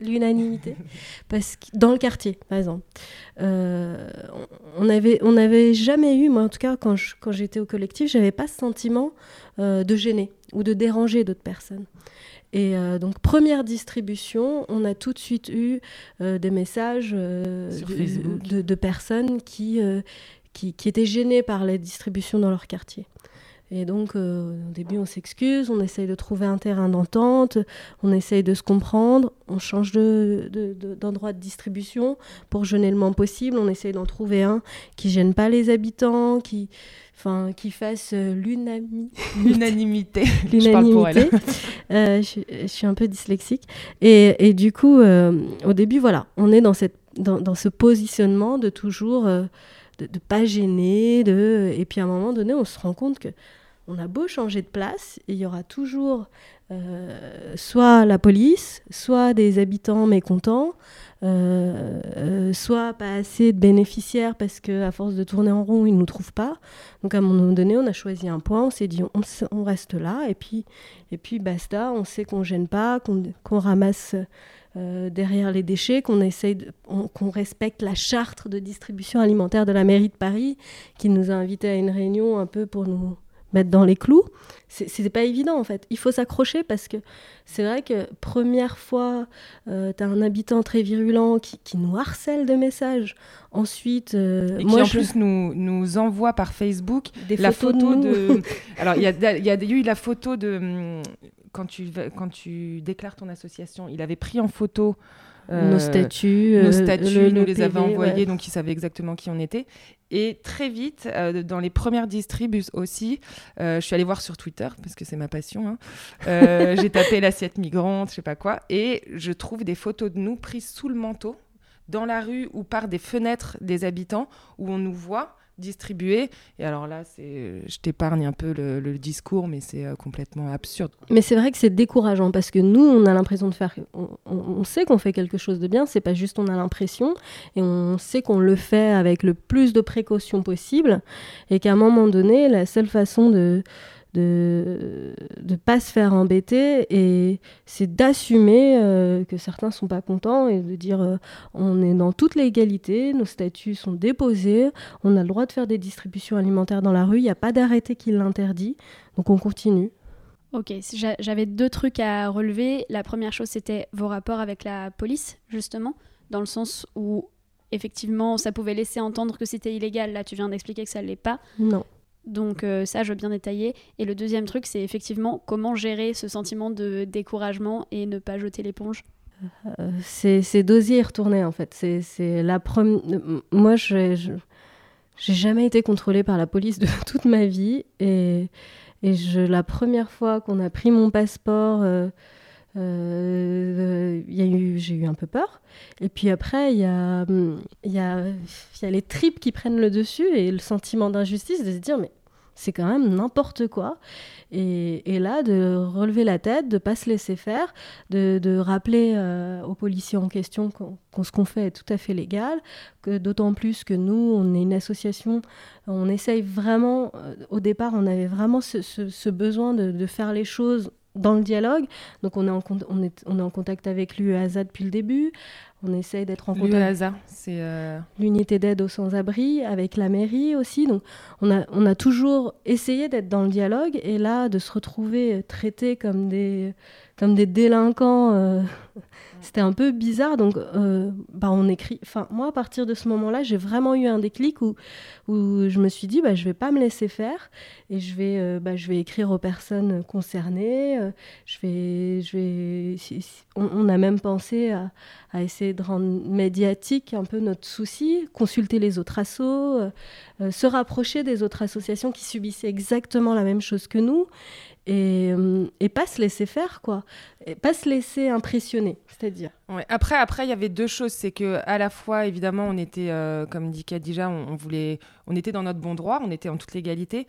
l'unanimité, <laughs> parce que dans le quartier, par exemple, euh, on avait on n'avait jamais eu, moi en tout cas quand quand j'étais au collectif, j'avais pas ce sentiment euh, de gêner ou de déranger d'autres personnes. Et euh, donc, première distribution, on a tout de suite eu des messages de, de, personnes qui, qui, qui, étaient gênées par la distribution dans leur quartier. Et donc, euh, au début, on s'excuse, on essaye de trouver un terrain d'entente, on essaye de se comprendre, on change d'endroit de, de, distribution pour gêner le moins possible, on essaye d'en trouver un qui gêne pas les habitants, qui, enfin, qui fasse euh, <laughs> l'unanimité. <laughs> L'unanimité. L'unanimité. <laughs> Euh, je, suis un peu dyslexique. Et, et du coup, au début, voilà, on est dans, cette, dans, dans ce positionnement de toujours de ne pas gêner, de... et puis à un moment donné, on se rend compte que on a beau changer de place, il y aura toujours euh, soit la police, soit des habitants mécontents, euh, euh, soit pas assez de bénéficiaires parce qu'à force de tourner en rond, ils ne nous trouvent pas. Donc à un moment donné, on a choisi un point, on s'est dit on, reste là et puis, basta, on sait qu'on gêne pas, qu'on ramasse derrière les déchets, qu'on essaye, qu'on respecte la charte de distribution alimentaire de la mairie de Paris qui nous a invités à une réunion un peu pour nous mettre dans les clous, c'est pas évident en fait. Il faut s'accrocher parce que c'est vrai que première fois, euh, tu as un habitant très virulent qui, qui, nous harcèle de messages. Ensuite, euh, et qui en plus nous, nous envoie par Facebook des la photo de. <laughs> <laughs> Alors il y a, y a eu la photo de hum, quand tu quand tu déclares ton association. Il avait pris en photo nos statuts, nos euh, statuts, nous les avait envoyés, donc ils savaient exactement qui on était. Et très vite, euh, dans les premières distribus aussi, euh, je suis allée voir sur Twitter, parce que c'est ma passion, hein. <laughs> j'ai tapé l'assiette migrante, je sais pas quoi, et je trouve des photos de nous prises sous le manteau, dans la rue ou par des fenêtres des habitants, où on nous voit distribué. Et alors là, c'est, je t'épargne un peu le, discours, mais c'est euh, complètement absurde. Mais c'est vrai que c'est décourageant parce que nous, on a l'impression de faire, on, sait qu'on fait quelque chose de bien. C'est pas juste on a l'impression et on sait qu'on le fait avec le plus de précautions possible et qu'à un moment donné, la seule façon de de ne pas se faire embêter et c'est d'assumer euh, que certains sont pas contents et de dire euh, on est dans toute l'égalité, nos statuts sont déposés, on a le droit de faire des distributions alimentaires dans la rue, il n'y a pas d'arrêté qui l'interdit, donc on continue. Ok, j'avais deux trucs à relever. La première chose, c'était vos rapports avec la police, justement, dans le sens où effectivement, ça pouvait laisser entendre que c'était illégal. Là, tu viens d'expliquer que ça ne l'est pas. Non. Donc euh, ça, je veux bien détailler. Et le deuxième truc, c'est effectivement comment gérer ce sentiment de découragement et ne pas jeter l'éponge. Euh, c'est d'oser y retourner en fait. C'est la première. Moi, je j'ai jamais été contrôlée par la police de <laughs> toute ma vie et, et la première fois qu'on a pris mon passeport. Euh, euh j'ai eu un peu peur. Et puis après, il y a, y, a, y a les tripes qui prennent le dessus et le sentiment d'injustice de se dire, mais c'est quand même n'importe quoi. Et, là, de relever la tête, de pas se laisser faire, de, rappeler euh, aux policiers en question qu'on ce qu'on fait est tout à fait légal, que d'autant plus que nous, on est une association, on essaye vraiment, euh, au départ, on avait vraiment ce, besoin de, faire les choses dans le dialogue. Donc on est en, on est, on est en contact avec l'UEASA depuis le début. On essaye d'être en contact. L'UEASA, c'est euh, l'unité d'aide aux sans-abri, avec la mairie aussi. Donc on a, on a toujours essayé d'être dans le dialogue et là de se retrouver traités comme des comme des délinquants. C'était un peu bizarre, donc bah, on écrit. Enfin, moi, à partir de ce moment-là, j'ai vraiment eu un déclic où, où je me suis dit, bah, je vais pas me laisser faire et je vais, bah, je vais écrire aux personnes concernées. je vais, je vais. On, a même pensé à, à, essayer de rendre médiatique un peu notre souci, consulter les autres assos, se rapprocher des autres associations qui subissaient exactement la même chose que nous et, euh, et, pas se laisser faire quoi et pas se laisser impressionner c'est-à-dire après après il y avait deux choses c'est que à la fois évidemment on était euh, comme dit Kadija on, voulait on était dans notre bon droit on était en toute légalité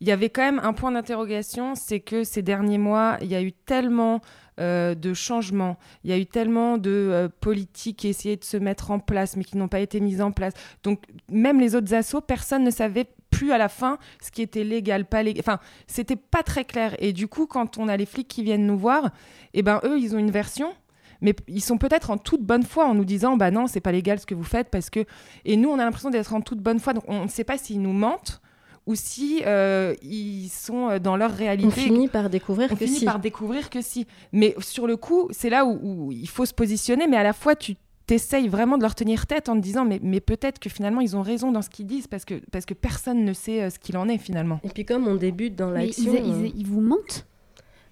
il y avait quand même un point d'interrogation c'est que ces derniers mois il y a eu tellement euh, de changements. Il y a eu tellement de politiques qui essayaient de se mettre en place, mais qui n'ont pas été mises en place. Donc, même les autres assauts, personne ne savait plus à la fin ce qui était légal, pas légal. Enfin, c'était pas très clair. Et du coup, quand on a les flics qui viennent nous voir, eh ben eux, ils ont une version. Mais ils sont peut-être en toute bonne foi en nous disant bah non c'est pas légal ce que vous faites parce que et nous on a l'impression d'être en toute bonne foi donc on ne sait pas s'ils nous mentent ou si euh, ils sont euh, dans leur réalité. On finit par découvrir on que finit par découvrir que si. Mais sur le coup, c'est là où, il faut se positionner, mais à la fois tu t'essayes vraiment de leur tenir tête en te disant mais, mais peut-être que finalement ils ont raison dans ce qu'ils disent parce que, parce que personne ne sait euh, ce qu'il en est finalement. Et puis comme on débute dans l'action... Ils, ils, vous mentent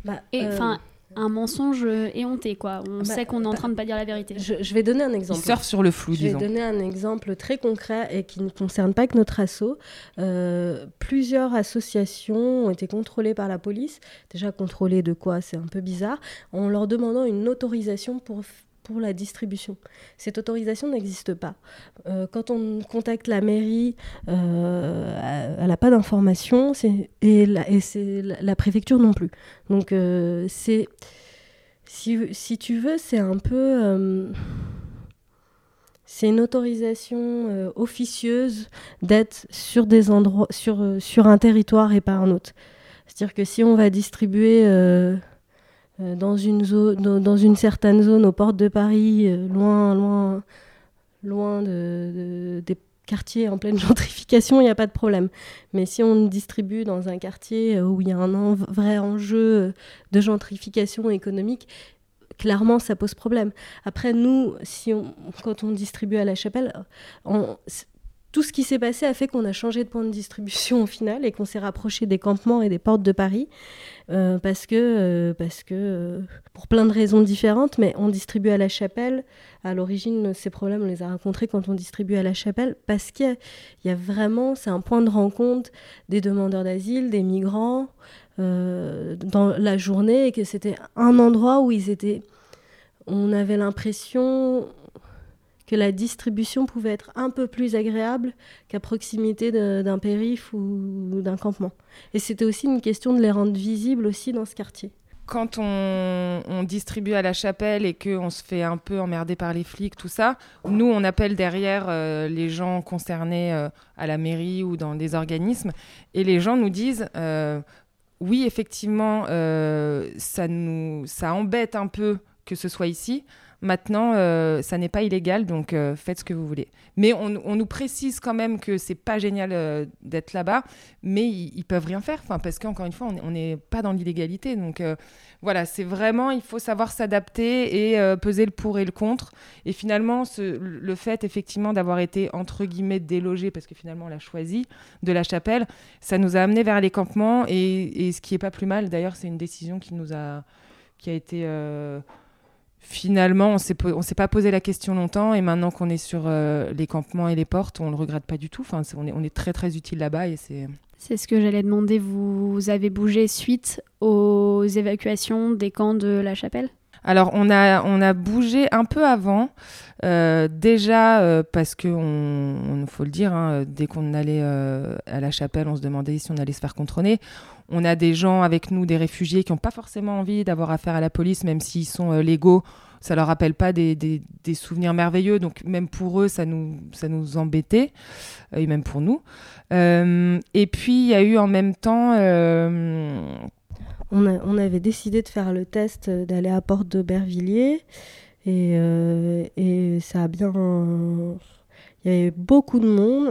bah, Enfin, un mensonge éhonté, quoi. On bah, sait qu'on est en bah, train de pas dire la vérité. Je, vais donner un exemple. Il surfe sur le flou, je disons. Je vais donner un exemple très concret et qui ne concerne pas que notre asso. Euh, plusieurs associations ont été contrôlées par la police. Déjà contrôlées de quoi? C'est un peu bizarre. En leur demandant une autorisation pour la distribution. Cette autorisation n'existe pas. Euh, quand on contacte la mairie, euh, elle n'a pas d'information et, la, la, préfecture non plus. Donc euh, c'est si, tu veux, c'est un peu c'est une autorisation officieuse d'être sur des endroits sur, un territoire et pas un autre. C'est-à-dire que si on va distribuer dans, une zone, dans, une certaine zone aux portes de Paris, euh, loin, loin, loin de, des quartiers en pleine <laughs> gentrification, il n'y a pas de problème. Mais si on distribue dans un quartier euh, où il y a un vrai enjeu de gentrification économique, clairement, ça pose problème. Après, nous, si on, quand on distribue à la chapelle, tout ce qui s'est passé a fait qu'on a changé de point de distribution au final et qu'on s'est rapproché des campements et des portes de Paris euh, parce que, euh, parce que euh, pour plein de raisons différentes, mais on distribue à la chapelle. À l'origine, ces problèmes, on les a rencontrés quand on distribue à la chapelle parce qu'il y, a vraiment, c'est un point de rencontre des demandeurs d'asile, des migrants dans la journée et que c'était un endroit où ils étaient. On avait l'impression, que la distribution pouvait être un peu plus agréable qu'à proximité d'un périph' ou d'un campement. Et c'était aussi une question de les rendre visibles aussi dans ce quartier quand on, distribue à la chapelle et qu'on se fait un peu emmerder par les flics, tout ça, nous, on appelle derrière euh, les gens concernés euh, à la mairie ou dans des organismes, et les gens nous disent, euh, oui, effectivement, ça, nous, ça embête un peu que ce soit ici. Maintenant, euh, ça n'est pas illégal, donc euh, faites ce que vous voulez. Mais on, nous précise quand même que c'est pas génial euh, d'être là-bas, mais ils, peuvent rien faire, parce qu'encore une fois, on n'est pas dans l'illégalité. Donc voilà, c'est vraiment, il faut savoir s'adapter et peser le pour et le contre. Et finalement, le fait effectivement d'avoir été entre guillemets délogé, parce que finalement on l'a choisi, de la chapelle, ça nous a amené vers les campements. Et, et ce qui est pas plus mal, d'ailleurs, c'est une décision qui nous a, qui a été finalement, on ne s'est pas posé la question longtemps et maintenant qu'on est sur euh, les campements et les portes, on ne le regrette pas du tout. Enfin, on, est, on est très très utile là-bas et. C'est ce que j'allais demander. Vous avez bougé suite aux évacuations des camps de la chapelle? Alors on a, on a bougé un peu avant, euh, déjà euh, parce que, on, faut le dire, hein, dès qu'on allait à la chapelle, on se demandait si on allait se faire contrôler. On a des gens avec nous, des réfugiés qui n'ont pas forcément envie d'avoir affaire à la police, même s'ils sont euh, légaux. Ça leur rappelle pas des, souvenirs merveilleux. Donc même pour eux, ça nous, ça nous embêtait, euh, et même pour nous. Euh, et puis il y a eu en même temps... On, avait décidé de faire le test d'aller à Porte d'Aubervilliers. Et, et ça a bien il y avait beaucoup de monde,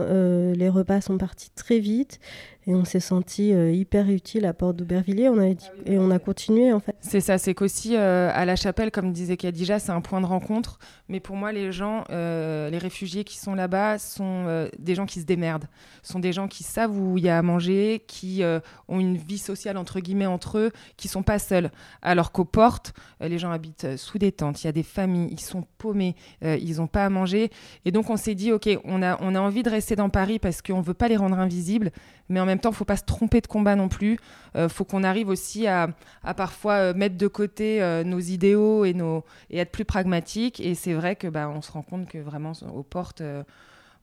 les repas sont partis très vite et on s'est senti euh, hyper utile à Porte d'Aubervilliers. On et on a continué en fait. C'est ça, c'est qu'aussi euh, à la chapelle, comme disait Khadija, c'est un point de rencontre. Mais pour moi, les gens, euh, les réfugiés qui sont là-bas, sont des gens qui se démerdent. sont des gens qui savent où il y a à manger, qui ont une vie sociale entre guillemets entre eux, qui sont pas seuls. Alors qu'aux portes, les gens habitent sous des tentes, il y a des familles, ils sont paumés, ils n'ont pas à manger. Et donc on s'est dit, ok, on a, on a envie de rester dans Paris parce qu'on veut pas les rendre invisibles, mais en même temps, il faut pas se tromper de combat non plus. Il euh, faut qu'on arrive aussi à, parfois euh, mettre de côté euh, nos idéaux et, nos, et être plus pragmatique. Et c'est vrai que bah, on se rend compte que vraiment aux portes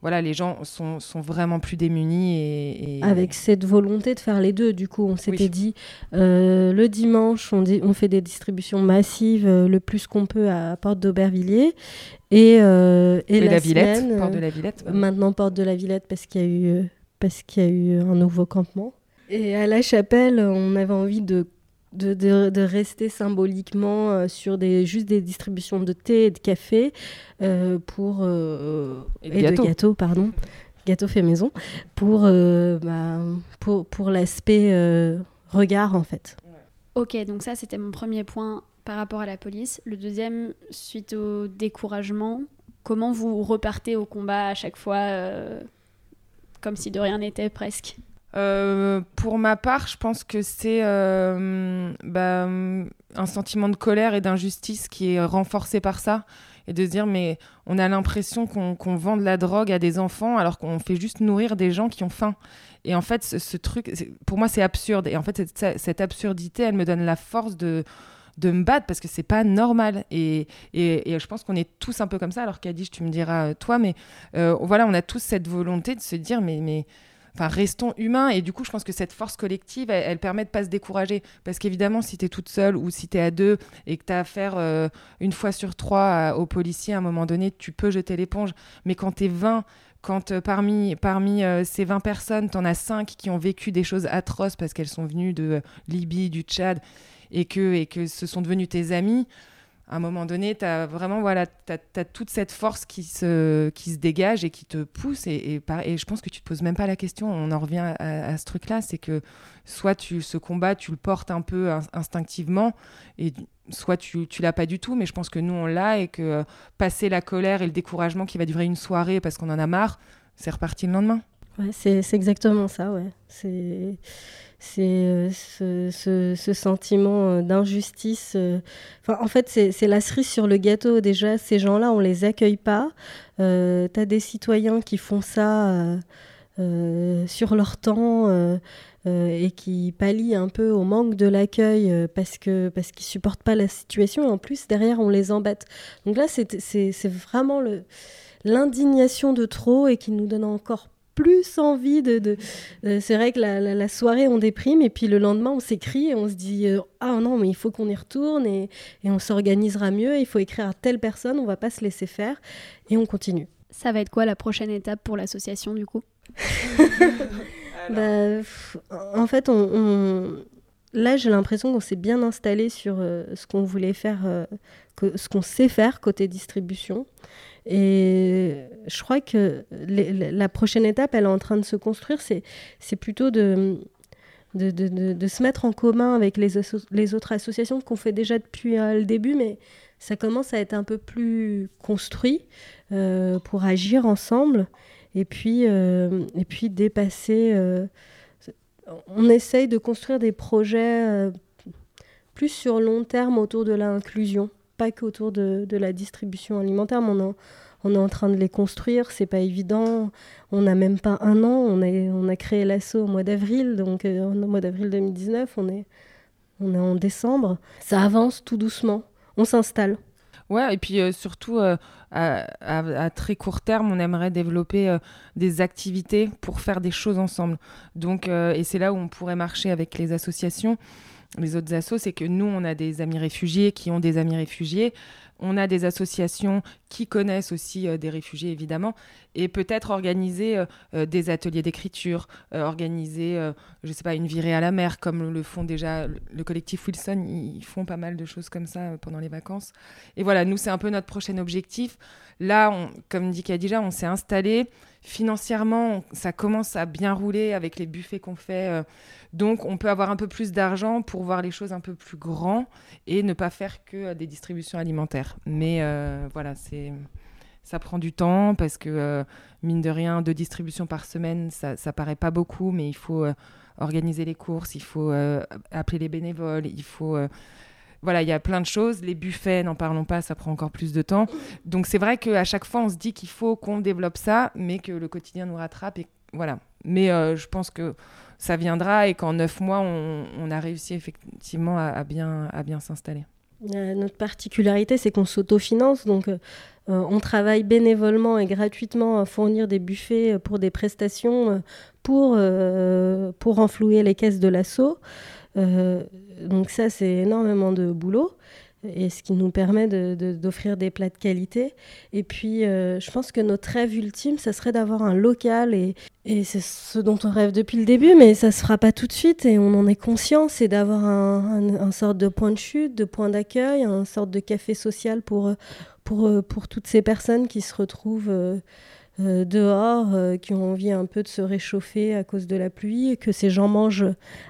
voilà, les gens sont, sont, vraiment plus démunis. Et, Avec cette volonté de faire les deux, du coup, on s'était dit, le dimanche, on, dit, on, fait des distributions massives le plus qu'on peut à Porte d'Aubervilliers. Et, et, la, Villette, Porte de la Villette. Maintenant, Porte de la Villette, parce qu'il y a eu parce qu'il y a eu un nouveau campement. Et à la chapelle, on avait envie de, de, de, rester symboliquement euh, sur des, juste des distributions de thé et de café euh, pour, euh, et, de, gâteaux. pardon, gâteaux fait maison, pour, bah, pour, pour l'aspect regard en fait. Ok, donc ça c'était mon premier point par rapport à la police. Le deuxième, suite au découragement, comment vous repartez au combat à chaque fois comme si de rien n'était presque euh, pour ma part, je pense que c'est euh, bah, un sentiment de colère et d'injustice qui est renforcé par ça. Et de se dire, mais on a l'impression qu'on vend de la drogue à des enfants alors qu'on fait juste nourrir des gens qui ont faim. Et en fait, ce, truc, pour moi, c'est absurde. Et en fait, cette, cette, absurdité, elle me donne la force de, de me battre parce que c'est pas normal. Et, et, je pense qu'on est tous un peu comme ça. Alors Kadish, tu me diras toi, mais euh, voilà, on a tous cette volonté de se dire, mais, mais enfin, restons humains. Et du coup, je pense que cette force collective, elle, permet de pas se décourager. Parce qu'évidemment, si tu es toute seule ou si tu es à deux et que tu as affaire euh, une fois sur trois aux policiers, à un moment donné, tu peux jeter l'éponge. Mais quand tu es 20, quand euh, parmi, parmi ces 20 personnes, tu en as 5 qui ont vécu des choses atroces parce qu'elles sont venues de Libye, du Tchad, et que, et que ce sont devenus tes amis, à un moment donné, tu as vraiment voilà, toute cette force qui se, qui se dégage et qui te pousse. Et, et, je pense que tu te poses même pas la question. On en revient à, ce truc-là c'est que soit tu, ce combat, tu le portes un peu instinctivement, et soit tu, tu l'as pas du tout. Mais je pense que nous, on l'a et que euh, passer la colère et le découragement qui va durer une soirée parce qu'on en a marre, c'est reparti le lendemain. C'est exactement ça, ouais. C'est c'est euh, ce, sentiment euh, d'injustice. Euh. En fait, c'est la cerise sur le gâteau. Déjà, ces gens-là, on les accueille pas. Euh, tu as des citoyens qui font ça sur leur temps et qui pallient un peu au manque de l'accueil parce que parce qu'ils supportent pas la situation. En plus, derrière, on les embête. Donc là, c'est vraiment l'indignation de trop et qui nous donne encore plus envie de. Euh, c'est vrai que la, soirée, on déprime, et puis le lendemain, on s'écrit et on se dit euh, Ah non, mais il faut qu'on y retourne, et, on s'organisera mieux, il faut écrire à telle personne, on va pas se laisser faire, et on continue. Ça va être quoi la prochaine étape pour l'association, du coup? <laughs> Bah, En fait, on, là, j'ai l'impression qu'on s'est bien installé sur euh, ce qu'on voulait faire, ce qu'on sait faire côté distribution. Et je crois que la prochaine étape, elle est en train de se construire, c'est plutôt de, se mettre en commun avec les, les autres associations qu'on fait déjà depuis euh, le début, mais ça commence à être un peu plus construit euh, pour agir ensemble et puis, euh, et puis dépasser. on essaye de construire des projets plus sur long terme autour de l'inclusion pas qu'autour de, de, la distribution alimentaire, mais on, est en train de les construire, c'est pas évident. On n'a même pas un an, on a, créé l'assaut au mois d'avril, donc euh, au mois d'avril 2019, on est, on est en décembre. Ça avance tout doucement, on s'installe. Ouais, et puis euh, surtout, euh, à, à, très court terme, on aimerait développer des activités pour faire des choses ensemble. Donc, et c'est là où on pourrait marcher avec les associations les autres assos, c'est que nous, on a des amis réfugiés qui ont des amis réfugiés. on a des associations qui connaissent aussi des réfugiés évidemment, et peut-être organiser des ateliers d'écriture, organiser, je sais pas, une virée à la mer comme le font déjà le collectif Wilson, ils font pas mal de choses comme ça pendant les vacances. Et voilà, nous c'est un peu notre prochain objectif. Là, comme dit Kadija, on s'est installé. Financièrement, ça commence à bien rouler avec les buffets qu'on fait. Euh, donc, on peut avoir un peu plus d'argent pour voir les choses un peu plus grands et ne pas faire que euh, des distributions alimentaires. Mais euh, voilà, c'est ça prend du temps parce que, mine de rien, deux distributions par semaine, ça, ça paraît pas beaucoup, mais il faut organiser les courses, il faut appeler les bénévoles, il faut voilà, il y a plein de choses. Les buffets, n'en parlons pas, ça prend encore plus de temps. Donc c'est vrai qu'à chaque fois, on se dit qu'il faut qu'on développe ça, mais que le quotidien nous rattrape. Et voilà. Mais euh, je pense que ça viendra et qu'en neuf mois, on, a réussi effectivement à, bien, à bien s'installer. Euh, notre particularité, c'est qu'on s'autofinance. Donc, euh, on travaille bénévolement et gratuitement à fournir des buffets pour des prestations pour, pour enflouer les caisses de l'assaut. Euh, donc ça, c'est énormément de boulot et ce qui nous permet d'offrir des plats de qualité. Et puis, euh, je pense que notre rêve ultime, ça serait d'avoir un local, et, et c'est ce dont on rêve depuis le début, mais ça se fera pas tout de suite, et on en est conscient, c'est d'avoir un, un, sorte de point de chute, de point d'accueil, un sorte de café social pour, pour, pour toutes ces personnes qui se retrouvent... Euh, dehors euh, qui ont envie un peu de se réchauffer à cause de la pluie, que ces gens mangent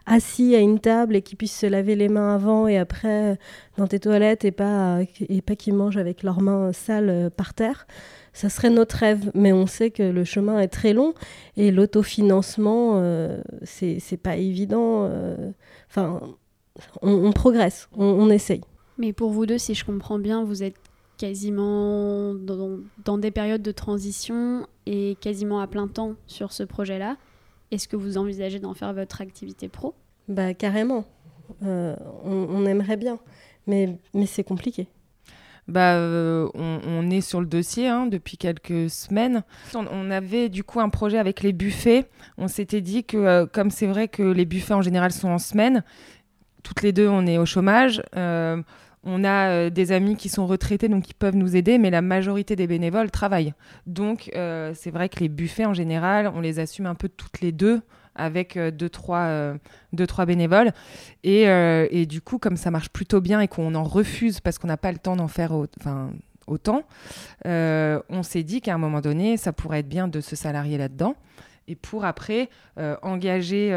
assis à une table et qu'ils puissent se laver les mains avant et après euh, dans tes toilettes et pas, et pas qu'ils mangent avec leurs mains sales par terre. Ça serait notre rêve, mais on sait que le chemin est très long et l'autofinancement, c'est pas évident. Enfin, on, progresse, on, on essaye. Mais pour vous deux, si je comprends bien, vous êtes quasiment dans, des périodes de transition et quasiment à plein temps sur ce projet-là. Est-ce que vous envisagez d'en faire votre activité pro? Bah carrément. Euh, on, aimerait bien, mais, mais c'est compliqué. Bah, euh, on, est sur le dossier hein, depuis quelques semaines. On, avait du coup un projet avec les buffets. On s'était dit que, euh, comme c'est vrai que les buffets en général sont en semaine, toutes les deux on est au chômage. On a euh, des amis qui sont retraités, donc qui peuvent nous aider, mais la majorité des bénévoles travaillent. Donc, euh, c'est vrai que les buffets, en général, on les assume un peu toutes les deux avec euh, deux, trois, bénévoles. Et, du coup, comme ça marche plutôt bien et qu'on en refuse parce qu'on n'a pas le temps d'en faire autant, on s'est dit qu'à un moment donné, ça pourrait être bien de se salarier là-dedans et pour après engager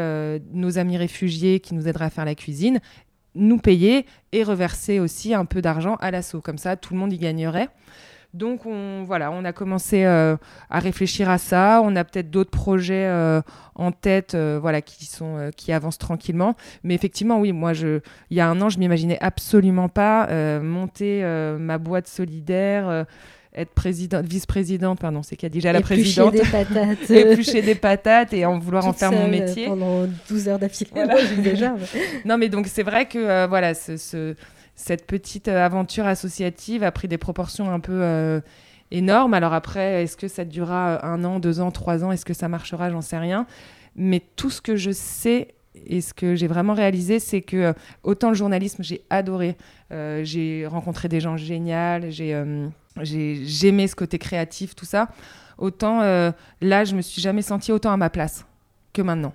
nos amis réfugiés qui nous aideraient à faire la cuisine nous payer et reverser aussi un peu d'argent à l'assaut. Comme ça, tout le monde y gagnerait. Donc on, voilà, on a commencé euh, à réfléchir à ça. On a peut-être d'autres projets euh, en tête, euh, voilà, qui sont qui avancent tranquillement. Mais effectivement, oui, moi, je, il y a un an, je m'imaginais absolument pas monter ma boîte solidaire être présidente, vice-présidente, pardon, c'est déjà la présidente. des patates. <laughs> Éplucher des patates et en vouloir en faire mon métier. Pendant 12 heures d'affilée, déjà. <laughs> <laughs> non, mais donc c'est vrai que euh, voilà, ce, cette petite euh, aventure associative a pris des proportions un peu euh, énormes. Alors après, est-ce que ça durera un an, deux ans, trois ans? Est-ce que ça marchera? J'en sais rien. Mais tout ce que je sais et ce que j'ai vraiment réalisé, c'est que autant le journalisme, j'ai adoré. j'ai rencontré des gens géniaux, j'ai j'aimais ce côté créatif, tout ça. Autant euh, là, je me suis jamais sentie autant à ma place que maintenant.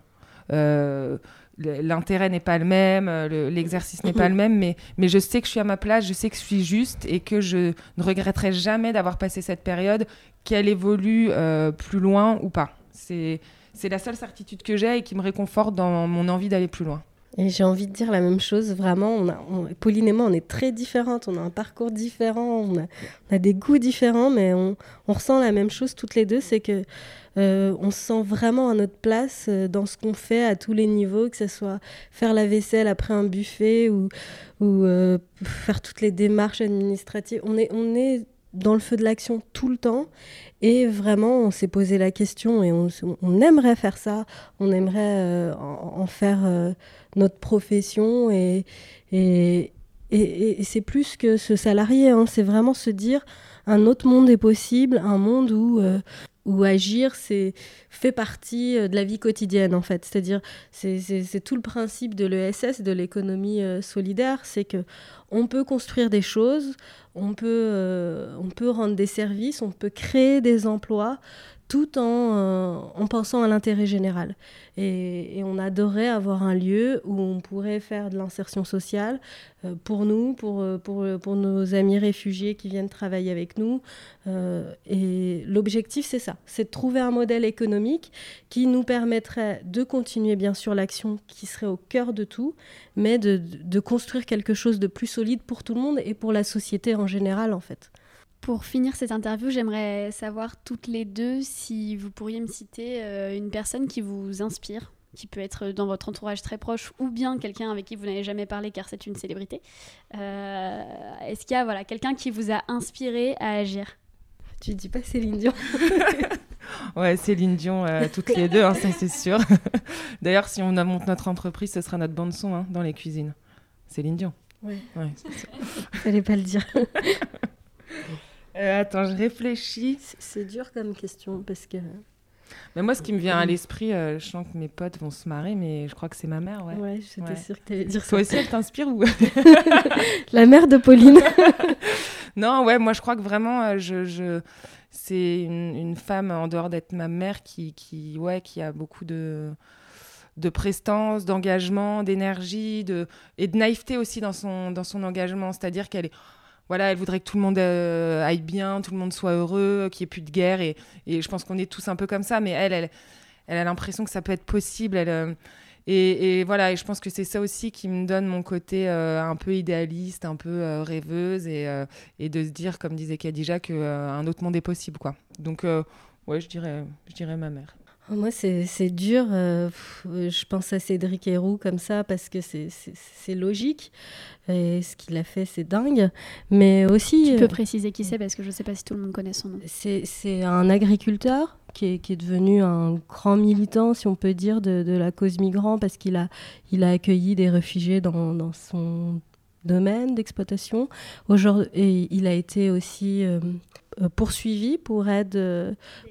Euh, l'intérêt n'est pas le même, euh, l'exercice n'est pas le même, mais je sais que je suis à ma place, je sais que je suis juste et que je ne regretterai jamais d'avoir passé cette période, qu'elle évolue plus loin ou pas. C'est la seule certitude que j'ai et qui me réconforte dans mon envie d'aller plus loin. Et j'ai envie de dire la même chose, vraiment. Pauline et moi, on est très différentes, on a un parcours différent, on a, des goûts différents, mais on, ressent la même chose toutes les deux, c'est que euh, on se sent vraiment à notre place euh, dans ce qu'on fait à tous les niveaux, que ce soit faire la vaisselle après un buffet ou, ou euh, faire toutes les démarches administratives. On est, on est dans le feu de l'action tout le temps. Et vraiment, on s'est posé la question et on, aimerait faire ça, on aimerait en, faire notre profession et, et, et, c'est plus que se salarier, hein. c'est vraiment se dire un autre monde est possible, un monde où, euh, où agir c'est fait partie euh, de la vie quotidienne en fait. C'est-à-dire c'est tout le principe de l'ESS, de l'économie euh, solidaire, c'est que on peut construire des choses, on peut, euh, on peut rendre des services, on peut créer des emplois tout en, euh, en pensant à l'intérêt général. Et, on adorait avoir un lieu où on pourrait faire de l'insertion sociale euh, pour nous, pour, euh, pour, pour, nos amis réfugiés qui viennent travailler avec nous. et l'objectif, c'est ça, c'est de trouver un modèle économique qui nous permettrait de continuer, bien sûr, l'action qui serait au cœur de tout, mais de, de construire quelque chose de plus solide pour tout le monde et pour la société en général, en fait. Pour finir cette interview, j'aimerais savoir toutes les deux si vous pourriez me citer euh, une personne qui vous inspire, qui peut être dans votre entourage très proche ou bien quelqu'un avec qui vous n'avez jamais parlé car c'est une célébrité. Euh, est-ce qu'il y a voilà, quelqu'un qui vous a inspiré à agir? Tu dis pas Céline Dion <laughs> Ouais, Céline Dion, euh, toutes les deux, hein, ça c'est sûr. <laughs> D'ailleurs, si on monte notre entreprise, ce sera notre bande-son hein, dans les cuisines. Céline Dion. Ouais. ouais Fallait pas le dire. <laughs> Euh, attends, je réfléchis. C'est dur comme question parce que. Mais moi, ce qui me vient à l'esprit, euh, je sens que mes potes vont se marrer, mais je crois que c'est ma mère, ouais. Ouais, j'étais sûre que tu allais dire ça. Toi aussi, elle t'inspire ou? <laughs> La mère de Pauline. <laughs> non, ouais, moi, je crois que vraiment, euh, je, je... c'est une, une, femme, en dehors d'être ma mère, qui, qui, ouais, qui a beaucoup de de prestance, d'engagement, d'énergie, de et de naïveté aussi dans son dans son engagement, c'est-à-dire qu'elle est voilà, elle voudrait que tout le monde euh, aille bien, tout le monde soit heureux, qu'il n'y ait plus de guerre. Et, je pense qu'on est tous un peu comme ça. Mais elle, elle, elle a l'impression que ça peut être possible. Euh, et, voilà, et je pense que c'est ça aussi qui me donne mon côté euh, un peu idéaliste, un peu rêveuse, et, et, de se dire, comme disait Khadija, qu'un autre monde est possible. quoi. Donc, ouais, je dirais, je dirais ma mère. Oh, moi, c'est dur. je pense à Cédric Héroux comme ça parce que c'est logique. Et ce qu'il a fait, c'est dingue. Mais aussi. Tu peux euh, préciser qui c'est parce que je ne sais pas si tout le monde connaît son nom. C'est un agriculteur qui est, qui est, devenu un grand militant, si on peut dire, de, de la cause migrant parce qu'il a, il a accueilli des réfugiés dans, dans son domaine d'exploitation. Et il a été aussi euh, poursuivi pour aide,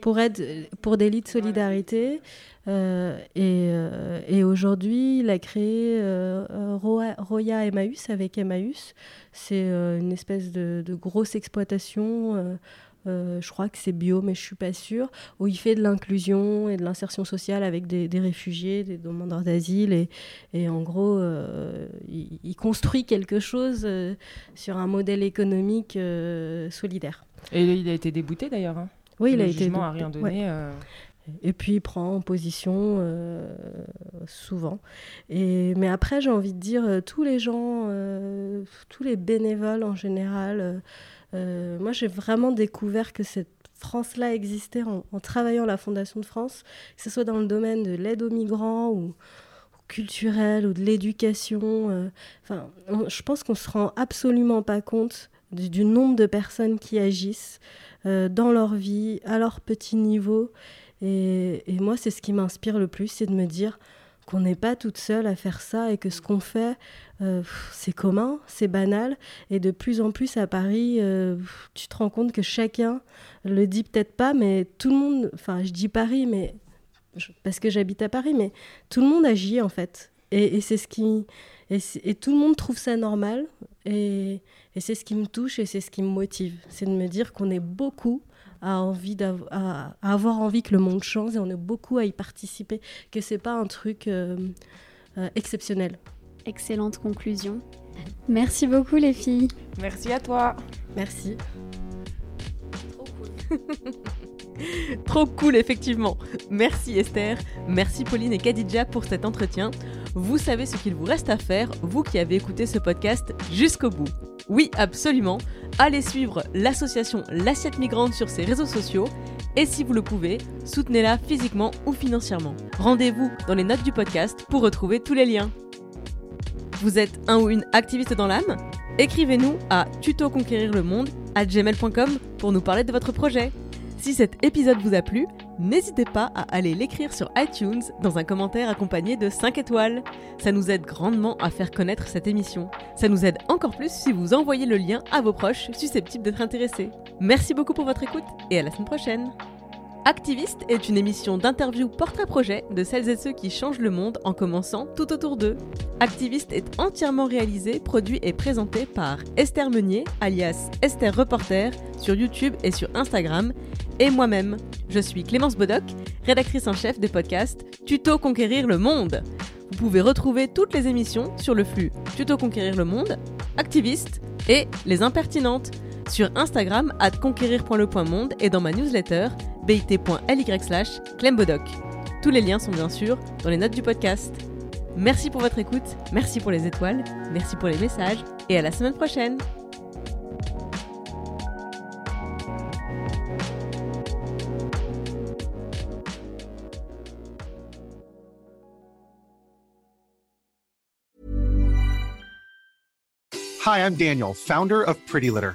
pour aide pour délit de solidarité. Euh, et, euh, aujourd'hui, il a créé euh, Roya Emmaüs avec Emmaüs. C'est une espèce de, grosse exploitation. Je crois que c'est bio, mais je suis pas sûre, où il fait de l'inclusion et de l'insertion sociale avec des, réfugiés, des demandeurs d'asile, et, et, en gros, il, construit quelque chose sur un modèle économique solidaire. Et il a été débouté d'ailleurs. Hein. Oui, il a été. Le rien donné. Et puis il prend position euh, souvent. Et, mais après, j'ai envie de dire, euh, tous les gens, euh, tous les bénévoles en général, moi j'ai vraiment découvert que cette France-là existait en, travaillant à la Fondation de France, que ce soit dans le domaine de l'aide aux migrants ou, culturel ou de l'éducation. Enfin, je pense qu'on se rend absolument pas compte du, du nombre de personnes qui agissent dans leur vie, à leur petit niveau et, moi, c'est ce qui m'inspire le plus, c'est de me dire qu'on n'est pas toute seule à faire ça et que ce qu'on fait, euh, c'est commun, c'est banal. Et de plus en plus à Paris, euh, tu te rends compte que chacun le dit peut-être pas, mais tout le monde, enfin je dis Paris, mais parce que j'habite à Paris, mais tout le monde agit en fait. Et, c'est ce qui, et, tout le monde trouve ça normal. Et, c'est ce qui me touche et c'est ce qui me motive, c'est de me dire qu'on est beaucoup à, envie avoir envie que le monde change et on est beaucoup à y participer, que c'est pas un truc euh, exceptionnel. Excellente conclusion. Merci beaucoup les filles. Merci à toi. Merci. Trop <laughs> cool. Trop cool, effectivement. Merci Esther, merci Pauline et Kadidja pour cet entretien. Vous savez ce qu'il vous reste à faire, vous qui avez écouté ce podcast jusqu'au bout. Oui, absolument. Allez suivre l'association L'Assiette Migrante sur ses réseaux sociaux et si vous le pouvez, soutenez-la physiquement ou financièrement. Rendez-vous dans les notes du podcast pour retrouver tous les liens. Vous êtes un ou une activiste dans l'âme Écrivez-nous à tutoconquérirlemonde à gmail.com pour nous parler de votre projet. Si cet épisode vous a plu, n'hésitez pas à aller l'écrire sur iTunes dans un commentaire accompagné de 5 étoiles. Ça nous aide grandement à faire connaître cette émission. Ça nous aide encore plus si vous envoyez le lien à vos proches susceptibles d'être intéressés. Merci beaucoup pour votre écoute et à la semaine prochaine. Activiste est une émission d'interview portrait-projet de celles et ceux qui changent le monde en commençant tout autour d'eux. Activiste est entièrement réalisé, produit et présenté par Esther Meunier, alias Esther Reporter, sur YouTube et sur Instagram, et moi-même. Je suis Clémence Bodoc, rédactrice en chef des podcasts Tuto Conquérir le Monde. Vous pouvez retrouver toutes les émissions sur le flux Tuto Conquérir le Monde, Activiste et Les Impertinentes sur Instagram at conquérir.le.monde et dans ma newsletter bit.ly slash clembodoc. Tous les liens sont bien sûr dans les notes du podcast. Merci pour votre écoute, merci pour les étoiles, merci pour les messages et à la semaine prochaine. Hi, I'm Daniel, founder of Pretty Litter.